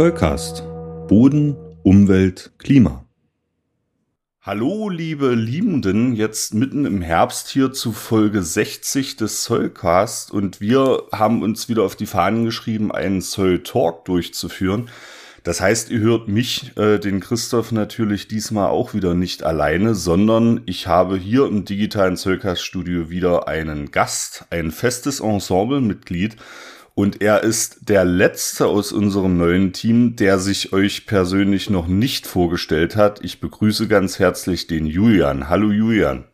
Zollcast. Boden, Umwelt, Klima. Hallo, liebe Liebenden, jetzt mitten im Herbst hier zu Folge 60 des Zollcast und wir haben uns wieder auf die Fahnen geschrieben, einen Zoll Talk durchzuführen. Das heißt, ihr hört mich, äh, den Christoph, natürlich diesmal auch wieder nicht alleine, sondern ich habe hier im digitalen Zollcast-Studio wieder einen Gast, ein festes Ensemblemitglied. Und er ist der letzte aus unserem neuen Team, der sich euch persönlich noch nicht vorgestellt hat. Ich begrüße ganz herzlich den Julian. Hallo Julian.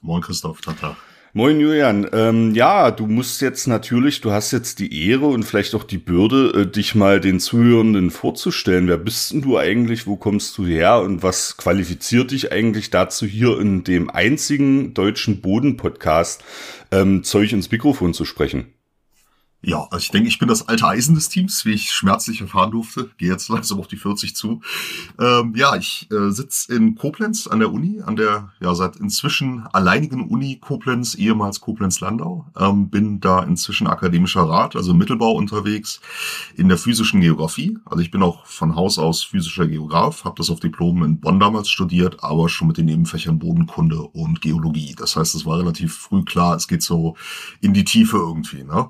Moin Christoph, Tata. Moin Julian, ähm, ja, du musst jetzt natürlich, du hast jetzt die Ehre und vielleicht auch die Bürde, äh, dich mal den Zuhörenden vorzustellen. Wer bist denn du eigentlich, wo kommst du her und was qualifiziert dich eigentlich dazu, hier in dem einzigen deutschen Boden-Podcast ähm, Zeug ins Mikrofon zu sprechen? Ja, also ich denke, ich bin das alte Eisen des Teams, wie ich schmerzlich erfahren durfte. Gehe jetzt langsam auf die 40 zu. Ähm, ja, ich äh, sitze in Koblenz an der Uni, an der ja seit inzwischen alleinigen Uni Koblenz, ehemals Koblenz-Landau. Ähm, bin da inzwischen akademischer Rat, also Mittelbau unterwegs, in der physischen Geografie. Also ich bin auch von Haus aus physischer Geograf, habe das auf Diplom in Bonn damals studiert, aber schon mit den Nebenfächern Bodenkunde und Geologie. Das heißt, es war relativ früh klar, es geht so in die Tiefe irgendwie. Ne?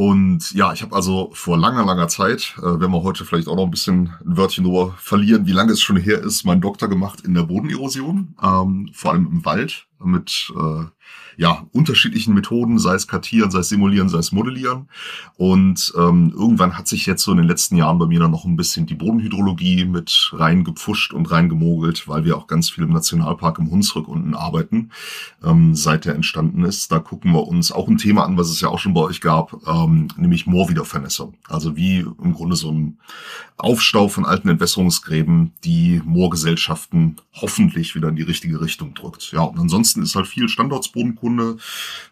Und ja, ich habe also vor langer, langer Zeit, äh, wenn wir heute vielleicht auch noch ein bisschen ein Wörtchen drüber verlieren, wie lange es schon her ist, meinen Doktor gemacht in der Bodenerosion, ähm, vor allem im Wald mit äh, ja, unterschiedlichen Methoden, sei es kartieren, sei es simulieren, sei es modellieren. Und ähm, irgendwann hat sich jetzt so in den letzten Jahren bei mir dann noch ein bisschen die Bodenhydrologie mit reingepfuscht und reingemogelt, weil wir auch ganz viel im Nationalpark im Hunsrück unten arbeiten, ähm, seit der entstanden ist. Da gucken wir uns auch ein Thema an, was es ja auch schon bei euch gab, ähm, nämlich Moorwiedervernässung. Also wie im Grunde so ein Aufstau von alten Entwässerungsgräben die Moorgesellschaften hoffentlich wieder in die richtige Richtung drückt. Ja, und ansonsten ist halt viel Standortsbodenkunde Kunde,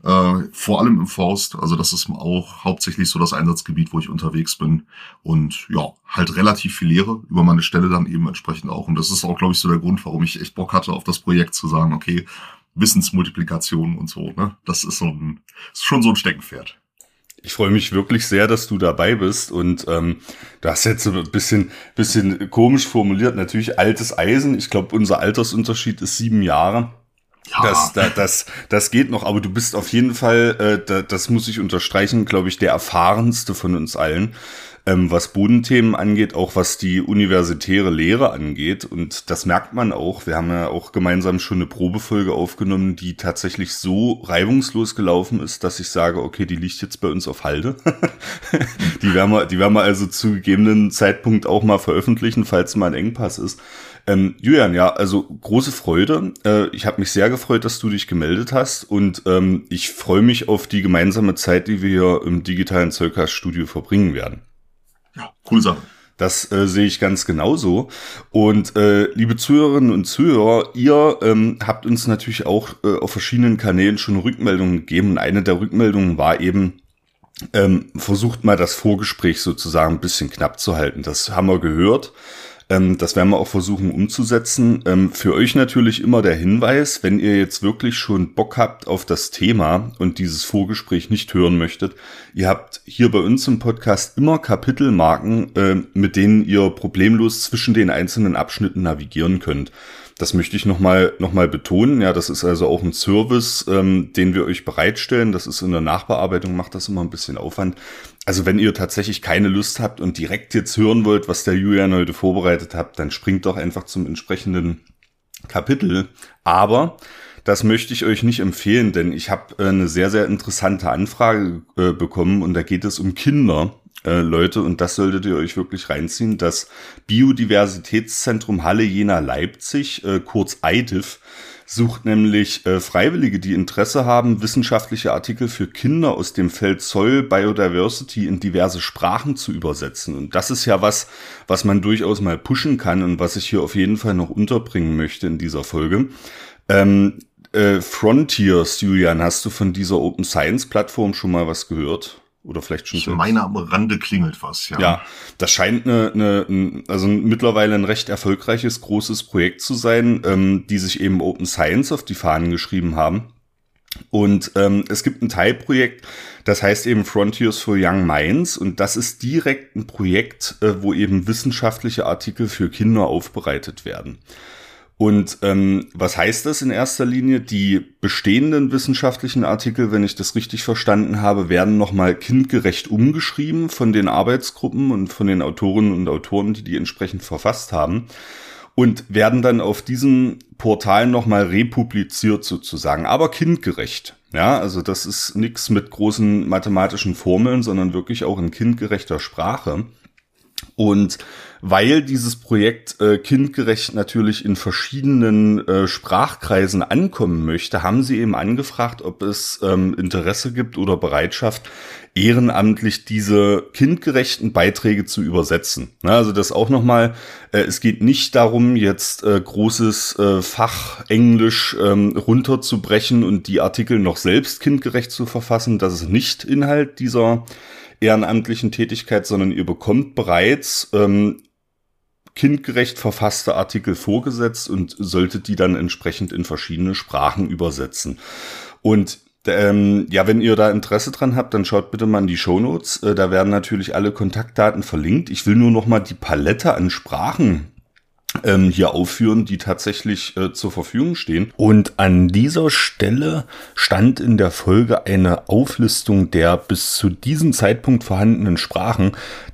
äh, vor allem im Forst. Also das ist auch hauptsächlich so das Einsatzgebiet, wo ich unterwegs bin. Und ja, halt relativ viel Lehre über meine Stelle dann eben entsprechend auch. Und das ist auch, glaube ich, so der Grund, warum ich echt Bock hatte auf das Projekt zu sagen, okay, Wissensmultiplikation und so, ne? Das ist so ein, ist schon so ein Steckenpferd. Ich freue mich wirklich sehr, dass du dabei bist und ähm, du hast jetzt ein bisschen, bisschen komisch formuliert. Natürlich altes Eisen. Ich glaube, unser Altersunterschied ist sieben Jahre. Ja. Das, das, das, das geht noch, aber du bist auf jeden Fall, äh, das muss ich unterstreichen, glaube ich, der erfahrenste von uns allen, ähm, was Bodenthemen angeht, auch was die universitäre Lehre angeht. Und das merkt man auch. Wir haben ja auch gemeinsam schon eine Probefolge aufgenommen, die tatsächlich so reibungslos gelaufen ist, dass ich sage, okay, die liegt jetzt bei uns auf Halde. die werden wir, die werden wir also zu gegebenen Zeitpunkt auch mal veröffentlichen, falls mal ein Engpass ist. Ähm, Julian, ja, also große Freude. Äh, ich habe mich sehr gefreut, dass du dich gemeldet hast und ähm, ich freue mich auf die gemeinsame Zeit, die wir hier im digitalen Zollcast-Studio verbringen werden. Ja, coole Sache. Das äh, sehe ich ganz genauso. Und äh, liebe Zuhörerinnen und Zuhörer, ihr ähm, habt uns natürlich auch äh, auf verschiedenen Kanälen schon Rückmeldungen gegeben. Und eine der Rückmeldungen war eben, ähm, versucht mal das Vorgespräch sozusagen ein bisschen knapp zu halten. Das haben wir gehört. Ähm, das werden wir auch versuchen umzusetzen. Ähm, für euch natürlich immer der Hinweis, wenn ihr jetzt wirklich schon Bock habt auf das Thema und dieses Vorgespräch nicht hören möchtet, ihr habt hier bei uns im Podcast immer Kapitelmarken, äh, mit denen ihr problemlos zwischen den einzelnen Abschnitten navigieren könnt. Das möchte ich nochmal noch mal betonen. Ja, das ist also auch ein Service, ähm, den wir euch bereitstellen. Das ist in der Nachbearbeitung, macht das immer ein bisschen Aufwand. Also wenn ihr tatsächlich keine Lust habt und direkt jetzt hören wollt, was der Julian heute vorbereitet hat, dann springt doch einfach zum entsprechenden Kapitel. Aber das möchte ich euch nicht empfehlen, denn ich habe äh, eine sehr, sehr interessante Anfrage äh, bekommen und da geht es um Kinder äh, Leute, und das solltet ihr euch wirklich reinziehen, das Biodiversitätszentrum Halle Jena Leipzig, äh, kurz IDIF, sucht nämlich äh, Freiwillige, die Interesse haben, wissenschaftliche Artikel für Kinder aus dem Feld Soil Biodiversity in diverse Sprachen zu übersetzen. Und das ist ja was, was man durchaus mal pushen kann und was ich hier auf jeden Fall noch unterbringen möchte in dieser Folge. Ähm, äh, Frontiers, Julian, hast du von dieser Open Science Plattform schon mal was gehört? Oder vielleicht schon. Ich meine, am Rande klingelt was, ja. Ja, das scheint eine, eine, also mittlerweile ein recht erfolgreiches, großes Projekt zu sein, ähm, die sich eben Open Science auf die Fahnen geschrieben haben. Und ähm, es gibt ein Teilprojekt, das heißt eben Frontiers for Young Minds. Und das ist direkt ein Projekt, äh, wo eben wissenschaftliche Artikel für Kinder aufbereitet werden. Und ähm, was heißt das in erster Linie? Die bestehenden wissenschaftlichen Artikel, wenn ich das richtig verstanden habe, werden nochmal kindgerecht umgeschrieben von den Arbeitsgruppen und von den Autorinnen und Autoren, die die entsprechend verfasst haben und werden dann auf diesem Portal nochmal republiziert sozusagen, aber kindgerecht. Ja, also das ist nichts mit großen mathematischen Formeln, sondern wirklich auch in kindgerechter Sprache. Und weil dieses Projekt äh, kindgerecht natürlich in verschiedenen äh, Sprachkreisen ankommen möchte, haben sie eben angefragt, ob es ähm, Interesse gibt oder Bereitschaft, ehrenamtlich diese kindgerechten Beiträge zu übersetzen. Na, also das auch nochmal, äh, es geht nicht darum, jetzt äh, großes äh, Fach Englisch ähm, runterzubrechen und die Artikel noch selbst kindgerecht zu verfassen. Das ist nicht Inhalt dieser ehrenamtlichen Tätigkeit, sondern ihr bekommt bereits ähm, kindgerecht verfasste Artikel vorgesetzt und solltet die dann entsprechend in verschiedene Sprachen übersetzen. Und ähm, ja, wenn ihr da Interesse dran habt, dann schaut bitte mal in die Shownotes. Äh, da werden natürlich alle Kontaktdaten verlinkt. Ich will nur noch mal die Palette an Sprachen ähm, hier aufführen, die tatsächlich äh, zur Verfügung stehen. Und an dieser Stelle stand in der Folge eine Auflistung der bis zu diesem Zeitpunkt vorhandenen Sprachen.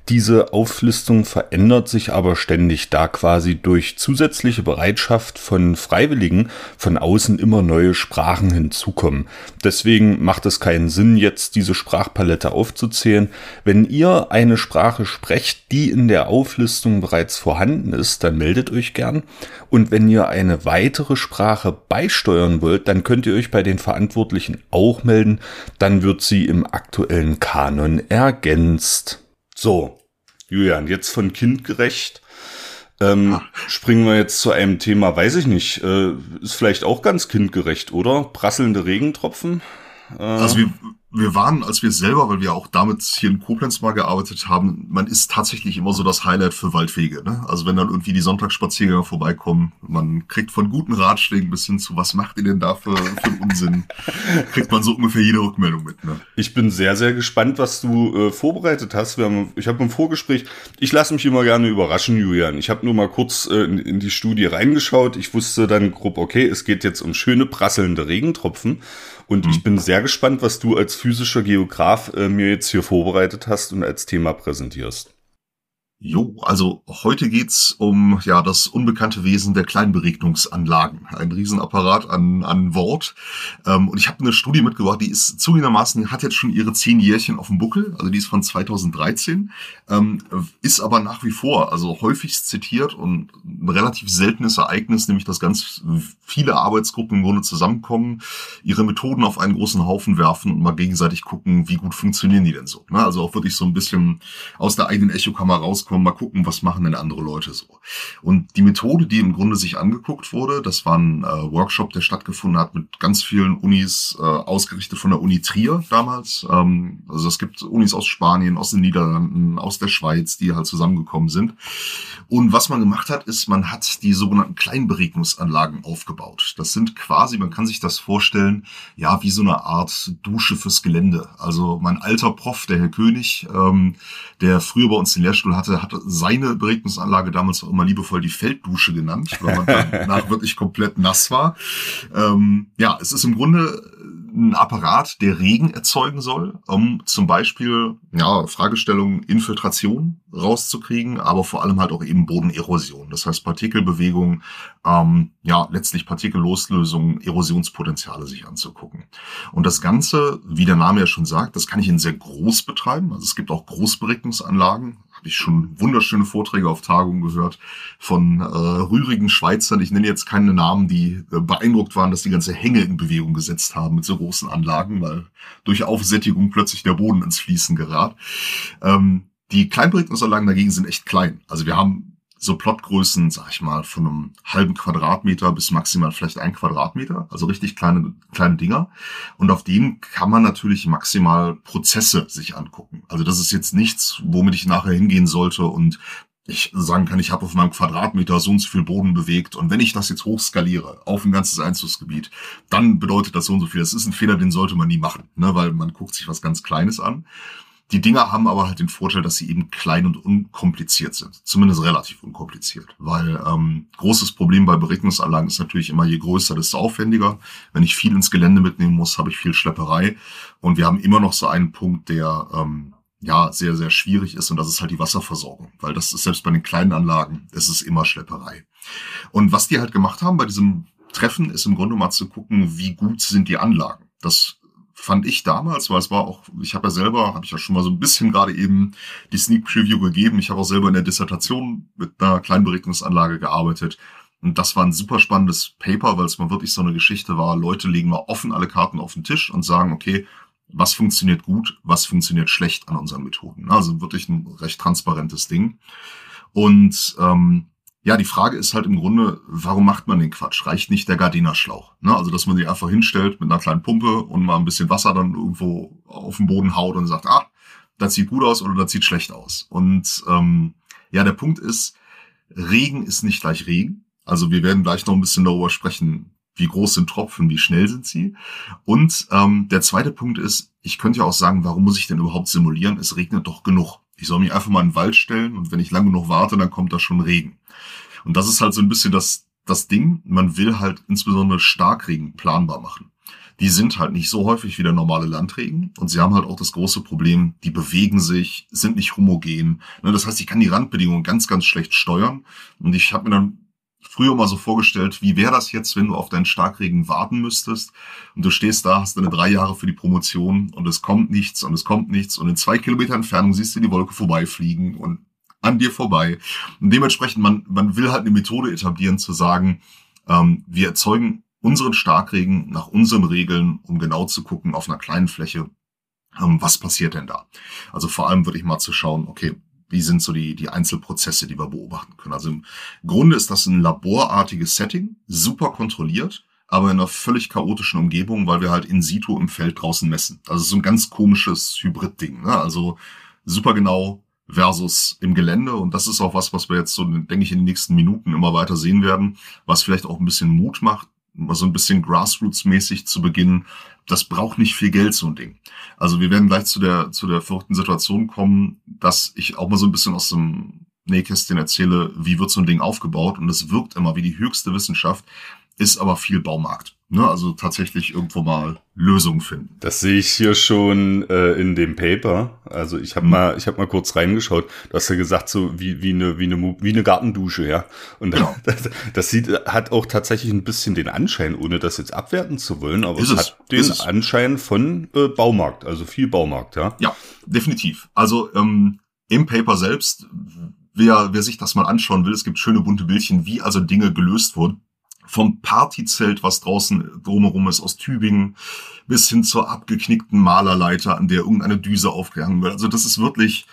Diese Auflistung verändert sich aber ständig, da quasi durch zusätzliche Bereitschaft von Freiwilligen von außen immer neue Sprachen hinzukommen. Deswegen macht es keinen Sinn, jetzt diese Sprachpalette aufzuzählen. Wenn ihr eine Sprache sprecht, die in der Auflistung bereits vorhanden ist, dann meldet euch gern. Und wenn ihr eine weitere Sprache beisteuern wollt, dann könnt ihr euch bei den Verantwortlichen auch melden. Dann wird sie im aktuellen Kanon ergänzt. So, Julian, jetzt von kindgerecht. Ähm, springen wir jetzt zu einem Thema, weiß ich nicht, äh, ist vielleicht auch ganz kindgerecht, oder? Prasselnde Regentropfen? Äh, also wir, wir waren, als wir selber, weil wir auch damit hier in Koblenz mal gearbeitet haben, man ist tatsächlich immer so das Highlight für Waldwege. Ne? Also wenn dann irgendwie die Sonntagsspaziergänger vorbeikommen, man kriegt von guten Ratschlägen bis hin zu, was macht ihr denn da für, für Unsinn, kriegt man so ungefähr jede Rückmeldung mit. Ne? Ich bin sehr, sehr gespannt, was du äh, vorbereitet hast. Wir haben, ich habe im Vorgespräch, ich lasse mich immer gerne überraschen, Julian. Ich habe nur mal kurz äh, in, in die Studie reingeschaut. Ich wusste dann grob, okay, es geht jetzt um schöne prasselnde Regentropfen. Und mhm. ich bin sehr gespannt, was du als physischer Geograf äh, mir jetzt hier vorbereitet hast und als Thema präsentierst. Jo, also heute geht's um ja das unbekannte Wesen der Kleinberegnungsanlagen. Ein Riesenapparat an, an Wort. Ähm, und ich habe eine Studie mitgebracht, die ist zugegebenermaßen, hat jetzt schon ihre zehn Jährchen auf dem Buckel, also die ist von 2013, ähm, ist aber nach wie vor, also häufigst zitiert und ein relativ seltenes Ereignis, nämlich dass ganz viele Arbeitsgruppen im Grunde zusammenkommen, ihre Methoden auf einen großen Haufen werfen und mal gegenseitig gucken, wie gut funktionieren die denn so. Ne? Also auch wirklich so ein bisschen aus der eigenen Echokammer raus rauskommen, mal gucken, was machen denn andere Leute so. Und die Methode, die im Grunde sich angeguckt wurde, das war ein äh, Workshop, der stattgefunden hat mit ganz vielen Unis, äh, ausgerichtet von der Uni Trier damals. Ähm, also es gibt Unis aus Spanien, aus den Niederlanden, aus der Schweiz, die halt zusammengekommen sind. Und was man gemacht hat, ist, man hat die sogenannten Kleinberegnungsanlagen aufgebaut. Das sind quasi, man kann sich das vorstellen, ja, wie so eine Art Dusche fürs Gelände. Also mein alter Prof, der Herr König, ähm, der früher bei uns den Lehrstuhl hatte, hatte seine Beregnungsanlage damals auch immer liebevoll die Felddusche genannt, weil man danach wirklich komplett nass war. Ähm, ja, es ist im Grunde ein Apparat, der Regen erzeugen soll, um zum Beispiel ja, Fragestellungen Infiltration rauszukriegen, aber vor allem halt auch eben Bodenerosion. Das heißt Partikelbewegung, ähm, ja, letztlich Partikelloslösung, Erosionspotenziale sich anzugucken. Und das Ganze, wie der Name ja schon sagt, das kann ich in sehr groß betreiben. Also es gibt auch Großberegnungsanlagen, ich schon wunderschöne Vorträge auf Tagungen gehört von äh, rührigen Schweizern. Ich nenne jetzt keine Namen, die äh, beeindruckt waren, dass die ganze Hänge in Bewegung gesetzt haben mit so großen Anlagen, weil durch Aufsättigung plötzlich der Boden ins Fließen gerät. Ähm, die Kleinberegnungsanlagen dagegen sind echt klein. Also wir haben so Plotgrößen, sag ich mal, von einem halben Quadratmeter bis maximal vielleicht ein Quadratmeter, also richtig kleine, kleine Dinger. Und auf denen kann man natürlich maximal Prozesse sich angucken. Also das ist jetzt nichts, womit ich nachher hingehen sollte und ich sagen kann, ich habe auf meinem Quadratmeter so und so viel Boden bewegt und wenn ich das jetzt hochskaliere auf ein ganzes Einzugsgebiet, dann bedeutet das so und so viel. Das ist ein Fehler, den sollte man nie machen, ne, weil man guckt sich was ganz Kleines an. Die Dinger haben aber halt den Vorteil, dass sie eben klein und unkompliziert sind. Zumindest relativ unkompliziert. Weil ähm, großes Problem bei Beregnungsanlagen ist natürlich immer, je größer, desto aufwendiger. Wenn ich viel ins Gelände mitnehmen muss, habe ich viel Schlepperei. Und wir haben immer noch so einen Punkt, der ähm, ja sehr, sehr schwierig ist und das ist halt die Wasserversorgung. Weil das ist selbst bei den kleinen Anlagen, es ist immer Schlepperei. Und was die halt gemacht haben bei diesem Treffen, ist im Grunde mal zu gucken, wie gut sind die Anlagen. Das fand ich damals, weil es war auch, ich habe ja selber, habe ich ja schon mal so ein bisschen gerade eben die Sneak Preview gegeben. Ich habe auch selber in der Dissertation mit einer kleinen Beregnungsanlage gearbeitet. Und das war ein super spannendes Paper, weil es mal wirklich so eine Geschichte war. Leute legen mal offen alle Karten auf den Tisch und sagen, okay, was funktioniert gut, was funktioniert schlecht an unseren Methoden. Also wirklich ein recht transparentes Ding. Und ähm, ja, die Frage ist halt im Grunde, warum macht man den Quatsch? Reicht nicht der Gardiner-Schlauch? Ne? Also, dass man sich einfach hinstellt mit einer kleinen Pumpe und mal ein bisschen Wasser dann irgendwo auf den Boden haut und sagt, ah, das sieht gut aus oder das sieht schlecht aus. Und ähm, ja, der Punkt ist, Regen ist nicht gleich Regen. Also wir werden gleich noch ein bisschen darüber sprechen, wie groß sind Tropfen, wie schnell sind sie. Und ähm, der zweite Punkt ist, ich könnte ja auch sagen, warum muss ich denn überhaupt simulieren? Es regnet doch genug. Ich soll mich einfach mal in den Wald stellen und wenn ich lange genug warte, dann kommt da schon Regen. Und das ist halt so ein bisschen das, das Ding. Man will halt insbesondere Starkregen planbar machen. Die sind halt nicht so häufig wie der normale Landregen und sie haben halt auch das große Problem, die bewegen sich, sind nicht homogen. Ne, das heißt, ich kann die Randbedingungen ganz, ganz schlecht steuern. Und ich habe mir dann früher mal so vorgestellt, wie wäre das jetzt, wenn du auf deinen Starkregen warten müsstest und du stehst da, hast deine drei Jahre für die Promotion und es kommt nichts und es kommt nichts und in zwei Kilometer Entfernung siehst du die Wolke vorbeifliegen und an dir vorbei. Und dementsprechend, man, man will halt eine Methode etablieren, zu sagen, ähm, wir erzeugen unseren Starkregen nach unseren Regeln, um genau zu gucken auf einer kleinen Fläche, ähm, was passiert denn da. Also vor allem würde ich mal zu schauen, okay, wie sind so die, die Einzelprozesse, die wir beobachten können. Also im Grunde ist das ein laborartiges Setting, super kontrolliert, aber in einer völlig chaotischen Umgebung, weil wir halt in situ im Feld draußen messen. Also so ein ganz komisches Hybrid-Ding. Ne? Also super genau versus im Gelände. Und das ist auch was, was wir jetzt so, denke ich, in den nächsten Minuten immer weiter sehen werden, was vielleicht auch ein bisschen Mut macht, so ein bisschen Grassroots-mäßig zu beginnen. Das braucht nicht viel Geld, so ein Ding. Also wir werden gleich zu der, zu der verrückten Situation kommen, dass ich auch mal so ein bisschen aus dem Nähkästchen erzähle, wie wird so ein Ding aufgebaut. Und es wirkt immer wie die höchste Wissenschaft, ist aber viel Baumarkt. Ne? Also tatsächlich irgendwo mal Lösungen finden. Das sehe ich hier schon äh, in dem Paper. Also ich habe mhm. mal, ich habe mal kurz reingeschaut. Du hast ja gesagt so wie wie eine wie eine wie eine Gartendusche, ja. Und genau. das, das sieht hat auch tatsächlich ein bisschen den Anschein, ohne das jetzt abwerten zu wollen, aber es, es hat den es Anschein von äh, Baumarkt, also viel Baumarkt, ja. Ja, definitiv. Also ähm, im Paper selbst Wer, wer sich das mal anschauen will, es gibt schöne bunte Bildchen, wie also Dinge gelöst wurden vom Partyzelt, was draußen drumherum ist, aus Tübingen, bis hin zur abgeknickten Malerleiter, an der irgendeine Düse aufgehangen wird. Also das ist wirklich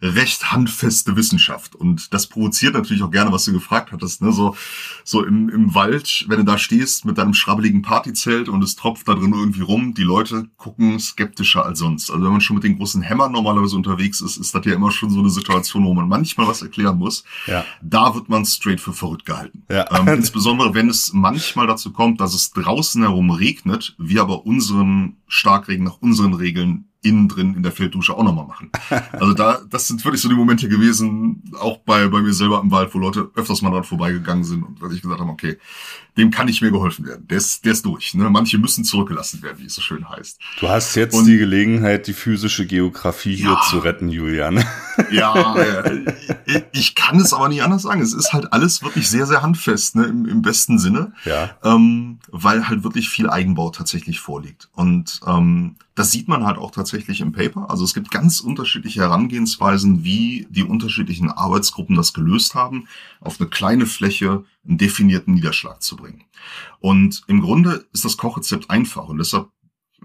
recht handfeste Wissenschaft. Und das provoziert natürlich auch gerne, was du gefragt hattest. Ne? So, so im, im Wald, wenn du da stehst mit deinem schrabbeligen Partyzelt und es tropft da drin irgendwie rum, die Leute gucken skeptischer als sonst. Also wenn man schon mit den großen Hämmern normalerweise unterwegs ist, ist das ja immer schon so eine Situation, wo man manchmal was erklären muss. Ja. Da wird man straight für verrückt gehalten. Ja. Ähm, insbesondere wenn es manchmal dazu kommt, dass es draußen herum regnet, wir aber unseren Starkregen nach unseren Regeln innen drin in der Felddusche auch nochmal machen. Also da, das sind wirklich so die Momente gewesen, auch bei, bei mir selber im Wald, wo Leute öfters mal dran vorbeigegangen sind und dass ich gesagt habe, okay, dem kann nicht mehr geholfen werden. Der ist, der ist durch. Ne? Manche müssen zurückgelassen werden, wie es so schön heißt. Du hast jetzt und, die Gelegenheit, die physische Geografie ja, hier zu retten, Julian. Ja, ich, ich kann es aber nicht anders sagen. Es ist halt alles wirklich sehr, sehr handfest, ne? Im, im besten Sinne. Ja. Ähm, weil halt wirklich viel Eigenbau tatsächlich vorliegt. Und ähm, das sieht man halt auch tatsächlich im Paper. Also es gibt ganz unterschiedliche Herangehensweisen, wie die unterschiedlichen Arbeitsgruppen das gelöst haben, auf eine kleine Fläche einen definierten Niederschlag zu bringen. Und im Grunde ist das Kochrezept einfach und deshalb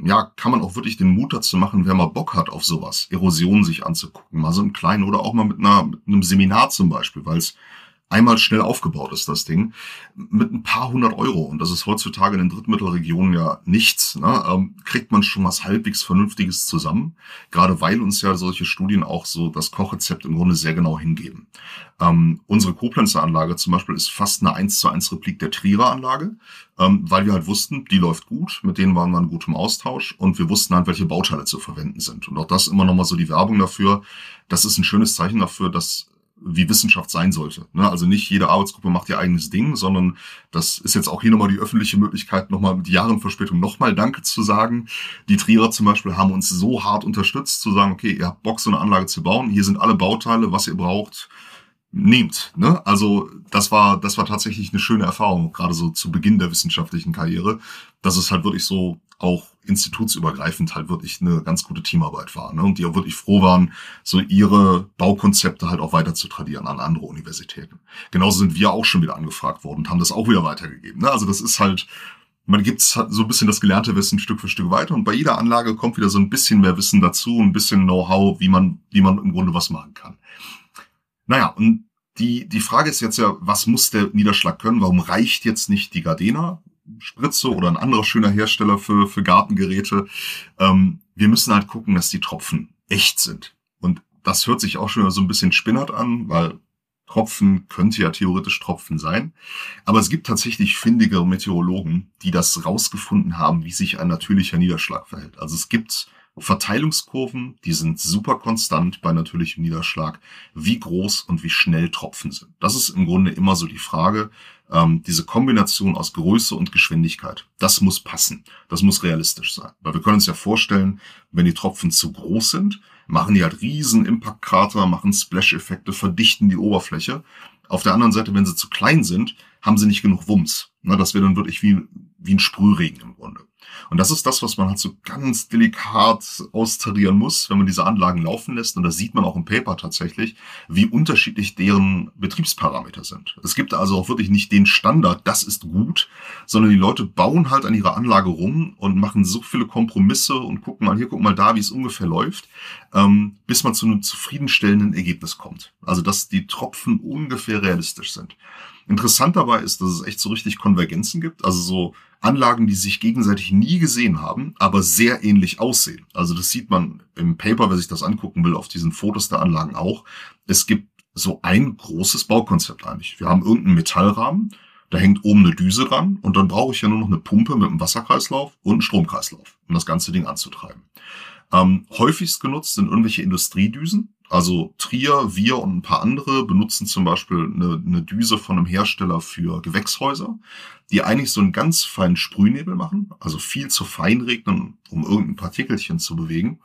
ja, kann man auch wirklich den Mut dazu machen, wer mal Bock hat auf sowas, Erosion sich anzugucken, mal so im Kleinen oder auch mal mit, einer, mit einem Seminar zum Beispiel, weil es einmal schnell aufgebaut ist, das Ding, mit ein paar hundert Euro, und das ist heutzutage in den Drittmittelregionen ja nichts, ne, ähm, kriegt man schon was halbwegs Vernünftiges zusammen, gerade weil uns ja solche Studien auch so das Kochrezept im Grunde sehr genau hingeben. Ähm, unsere Koblenzer Anlage zum Beispiel ist fast eine 1 zu 1 Replik der Trierer Anlage, ähm, weil wir halt wussten, die läuft gut, mit denen waren wir in gutem Austausch und wir wussten halt, welche Bauteile zu verwenden sind. Und auch das immer nochmal so die Werbung dafür, das ist ein schönes Zeichen dafür, dass wie Wissenschaft sein sollte. Ne? Also nicht jede Arbeitsgruppe macht ihr eigenes Ding, sondern das ist jetzt auch hier nochmal die öffentliche Möglichkeit, nochmal mit Jahren Verspätung nochmal Danke zu sagen. Die Trierer zum Beispiel haben uns so hart unterstützt, zu sagen, okay, ihr habt Bock, so eine Anlage zu bauen, hier sind alle Bauteile, was ihr braucht, nehmt. Ne? Also das war, das war tatsächlich eine schöne Erfahrung, gerade so zu Beginn der wissenschaftlichen Karriere, dass es halt wirklich so auch institutsübergreifend halt wirklich eine ganz gute Teamarbeit war. Ne? Und die auch wirklich froh waren, so ihre Baukonzepte halt auch weiter zu tradieren an andere Universitäten. Genauso sind wir auch schon wieder angefragt worden und haben das auch wieder weitergegeben. Ne? Also das ist halt, man gibt so ein bisschen das gelernte Wissen Stück für Stück weiter und bei jeder Anlage kommt wieder so ein bisschen mehr Wissen dazu, ein bisschen Know-how, wie man, wie man im Grunde was machen kann. Naja, und die, die Frage ist jetzt ja, was muss der Niederschlag können? Warum reicht jetzt nicht die Gardena? Spritze oder ein anderer schöner Hersteller für, für Gartengeräte. Ähm, wir müssen halt gucken, dass die Tropfen echt sind. Und das hört sich auch schon so ein bisschen spinnert an, weil Tropfen könnte ja theoretisch Tropfen sein. Aber es gibt tatsächlich findige Meteorologen, die das rausgefunden haben, wie sich ein natürlicher Niederschlag verhält. Also es gibt Verteilungskurven, die sind super konstant bei natürlichem Niederschlag, wie groß und wie schnell Tropfen sind. Das ist im Grunde immer so die Frage, ähm, diese Kombination aus Größe und Geschwindigkeit, das muss passen, das muss realistisch sein. Weil wir können uns ja vorstellen, wenn die Tropfen zu groß sind, machen die halt riesen Impact-Krater, machen Splash-Effekte, verdichten die Oberfläche. Auf der anderen Seite, wenn sie zu klein sind, haben sie nicht genug Wumms. Na, das wäre dann wirklich wie, wie ein Sprühregen im Grunde. Und das ist das, was man halt so ganz delikat austarieren muss, wenn man diese Anlagen laufen lässt. Und das sieht man auch im Paper tatsächlich, wie unterschiedlich deren Betriebsparameter sind. Es gibt also auch wirklich nicht den Standard, das ist gut, sondern die Leute bauen halt an ihrer Anlage rum und machen so viele Kompromisse und gucken mal hier, gucken mal da, wie es ungefähr läuft, ähm, bis man zu einem zufriedenstellenden Ergebnis kommt. Also, dass die Tropfen ungefähr realistisch sind. Interessant dabei ist, dass es echt so richtig Konvergenzen gibt, also so Anlagen, die sich gegenseitig nie gesehen haben, aber sehr ähnlich aussehen. Also das sieht man im Paper, wer sich das angucken will, auf diesen Fotos der Anlagen auch. Es gibt so ein großes Baukonzept eigentlich. Wir haben irgendeinen Metallrahmen, da hängt oben eine Düse dran und dann brauche ich ja nur noch eine Pumpe mit einem Wasserkreislauf und einen Stromkreislauf, um das ganze Ding anzutreiben. Ähm, häufigst genutzt sind irgendwelche Industriedüsen. Also Trier, wir und ein paar andere benutzen zum Beispiel eine, eine Düse von einem Hersteller für Gewächshäuser, die eigentlich so einen ganz feinen Sprühnebel machen, also viel zu fein regnen, um irgendein Partikelchen zu bewegen.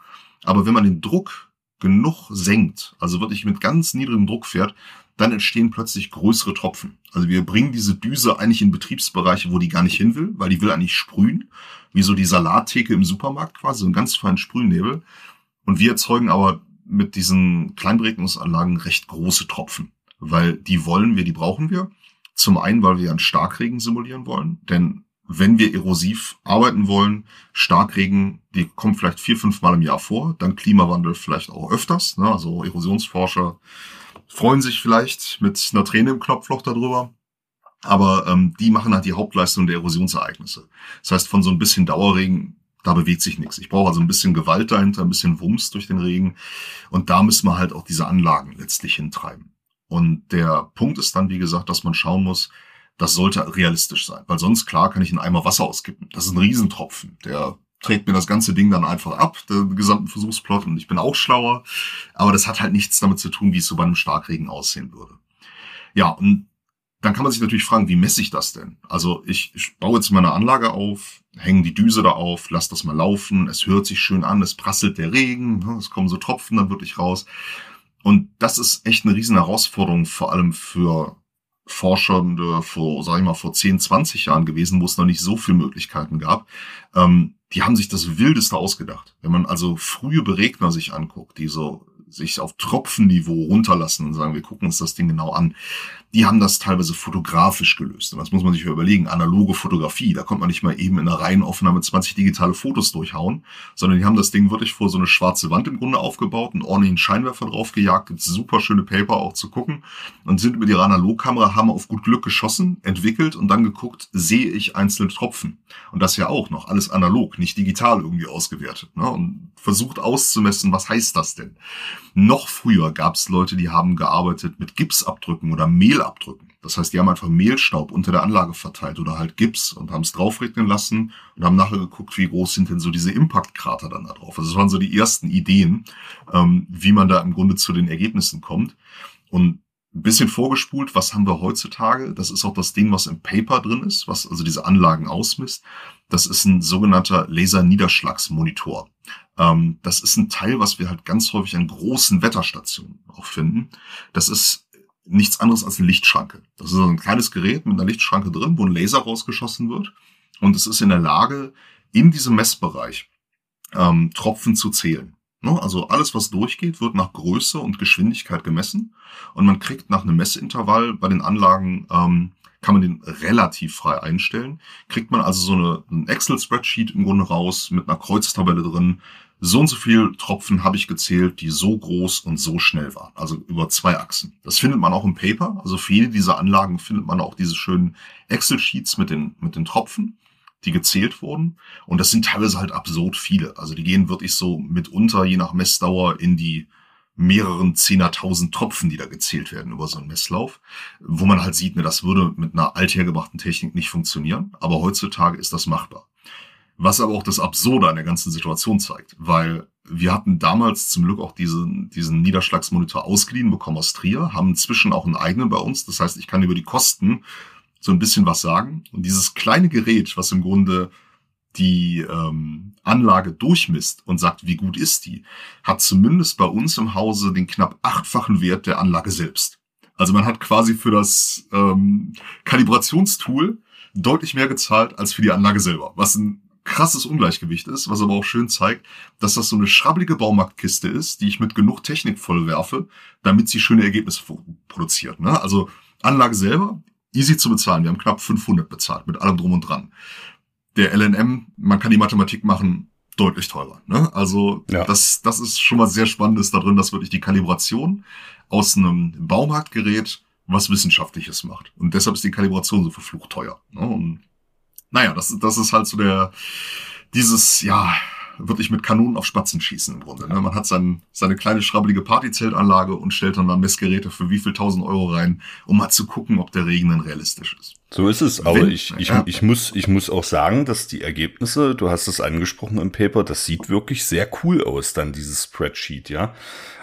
Aber wenn man den Druck genug senkt, also wirklich mit ganz niedrigem Druck fährt, dann entstehen plötzlich größere Tropfen. Also wir bringen diese Düse eigentlich in Betriebsbereiche, wo die gar nicht hin will, weil die will eigentlich sprühen, wie so die Salattheke im Supermarkt quasi, so einen ganz feinen Sprühnebel. Und wir erzeugen aber mit diesen Kleinberegnungsanlagen recht große Tropfen, weil die wollen wir, die brauchen wir. Zum einen, weil wir einen Starkregen simulieren wollen, denn wenn wir erosiv arbeiten wollen, Starkregen, die kommen vielleicht vier, fünf Mal im Jahr vor, dann Klimawandel vielleicht auch öfters. Ne? Also Erosionsforscher freuen sich vielleicht mit einer Träne im Knopfloch darüber. Aber ähm, die machen halt die Hauptleistung der Erosionsereignisse. Das heißt, von so ein bisschen Dauerregen, da bewegt sich nichts. Ich brauche also ein bisschen Gewalt dahinter, ein bisschen Wumms durch den Regen. Und da müssen wir halt auch diese Anlagen letztlich hintreiben. Und der Punkt ist dann, wie gesagt, dass man schauen muss, das sollte realistisch sein. Weil sonst, klar, kann ich einen Eimer Wasser auskippen. Das ist ein Riesentropfen. Der trägt mir das ganze Ding dann einfach ab, den gesamten Versuchsplot, und ich bin auch schlauer. Aber das hat halt nichts damit zu tun, wie es so bei einem Starkregen aussehen würde. Ja, und dann kann man sich natürlich fragen, wie messe ich das denn? Also ich, ich baue jetzt meine Anlage auf, hänge die Düse da auf, lass das mal laufen, es hört sich schön an, es prasselt der Regen, ne, es kommen so Tropfen dann wirklich raus. Und das ist echt eine riesen Herausforderung, vor allem für Forschende vor, sag ich mal, vor 10, 20 Jahren gewesen, wo es noch nicht so viele Möglichkeiten gab. Ähm, die haben sich das Wildeste ausgedacht. Wenn man also frühe Beregner sich anguckt, die so sich auf Tropfenniveau runterlassen und sagen, wir gucken uns das Ding genau an, die haben das teilweise fotografisch gelöst. Und das muss man sich überlegen. Analoge Fotografie, da kommt man nicht mal eben in einer Reihenaufnahme 20 digitale Fotos durchhauen, sondern die haben das Ding wirklich vor so eine schwarze Wand im Grunde aufgebaut, einen ordentlichen Scheinwerfer drauf gejagt, gibt super schöne Paper auch zu gucken und sind mit ihrer Analogkamera, haben auf gut Glück geschossen, entwickelt und dann geguckt, sehe ich einzelne Tropfen. Und das ja auch noch, alles analog, nicht digital irgendwie ausgewertet. Ne? Und versucht auszumessen, was heißt das denn? Noch früher gab es Leute, die haben gearbeitet mit Gipsabdrücken oder Mehlabdrücken. Das heißt, die haben einfach Mehlstaub unter der Anlage verteilt oder halt Gips und haben es draufregnen lassen und haben nachher geguckt, wie groß sind denn so diese Impact-Krater dann da drauf. Also das waren so die ersten Ideen, ähm, wie man da im Grunde zu den Ergebnissen kommt. Und ein bisschen vorgespult, was haben wir heutzutage? Das ist auch das Ding, was im Paper drin ist, was also diese Anlagen ausmisst. Das ist ein sogenannter Laserniederschlagsmonitor. Ähm, das ist ein Teil, was wir halt ganz häufig an großen Wetterstationen auch finden. Das ist nichts anderes als eine Lichtschranke. Das ist ein kleines Gerät mit einer Lichtschranke drin, wo ein Laser rausgeschossen wird. Und es ist in der Lage, in diesem Messbereich ähm, Tropfen zu zählen. Ne? Also alles, was durchgeht, wird nach Größe und Geschwindigkeit gemessen. Und man kriegt nach einem Messintervall bei den Anlagen ähm, kann man den relativ frei einstellen. Kriegt man also so eine, ein Excel-Spreadsheet im Grunde raus mit einer Kreuztabelle drin. So und so viel Tropfen habe ich gezählt, die so groß und so schnell waren. Also über zwei Achsen. Das findet man auch im Paper. Also für jede dieser Anlagen findet man auch diese schönen Excel-Sheets mit den, mit den Tropfen, die gezählt wurden. Und das sind teilweise halt absurd viele. Also die gehen wirklich so mitunter, je nach Messdauer, in die mehreren Zehnertausend Tropfen, die da gezählt werden über so einen Messlauf, wo man halt sieht, ne, das würde mit einer althergebrachten Technik nicht funktionieren, aber heutzutage ist das machbar. Was aber auch das Absurde an der ganzen Situation zeigt, weil wir hatten damals zum Glück auch diesen, diesen Niederschlagsmonitor ausgeliehen bekommen aus Trier, haben inzwischen auch einen eigenen bei uns. Das heißt, ich kann über die Kosten so ein bisschen was sagen. Und dieses kleine Gerät, was im Grunde die ähm, Anlage durchmisst und sagt, wie gut ist die, hat zumindest bei uns im Hause den knapp achtfachen Wert der Anlage selbst. Also man hat quasi für das ähm, Kalibrationstool deutlich mehr gezahlt als für die Anlage selber, was ein krasses Ungleichgewicht ist, was aber auch schön zeigt, dass das so eine schrabbelige Baumarktkiste ist, die ich mit genug Technik vollwerfe, damit sie schöne Ergebnisse produziert. Ne? Also Anlage selber, easy zu bezahlen. Wir haben knapp 500 bezahlt mit allem drum und dran der LNM, man kann die Mathematik machen, deutlich teurer. Ne? Also ja. das, das ist schon mal sehr spannendes da drin, dass wirklich die Kalibration aus einem Baumarktgerät was Wissenschaftliches macht. Und deshalb ist die Kalibration so verflucht teuer. Ne? Und naja, das, das ist halt so der, dieses, ja, wirklich mit Kanonen auf Spatzen schießen im Grunde. Ne? Man hat sein, seine kleine schrabbelige Partyzeltanlage und stellt dann da Messgeräte für wie viel tausend Euro rein, um mal zu gucken, ob der Regen dann realistisch ist. So ist es, aber Wenn, ich, ich, ja. ich, muss, ich muss auch sagen, dass die Ergebnisse, du hast es angesprochen im Paper, das sieht wirklich sehr cool aus, dann dieses Spreadsheet, ja.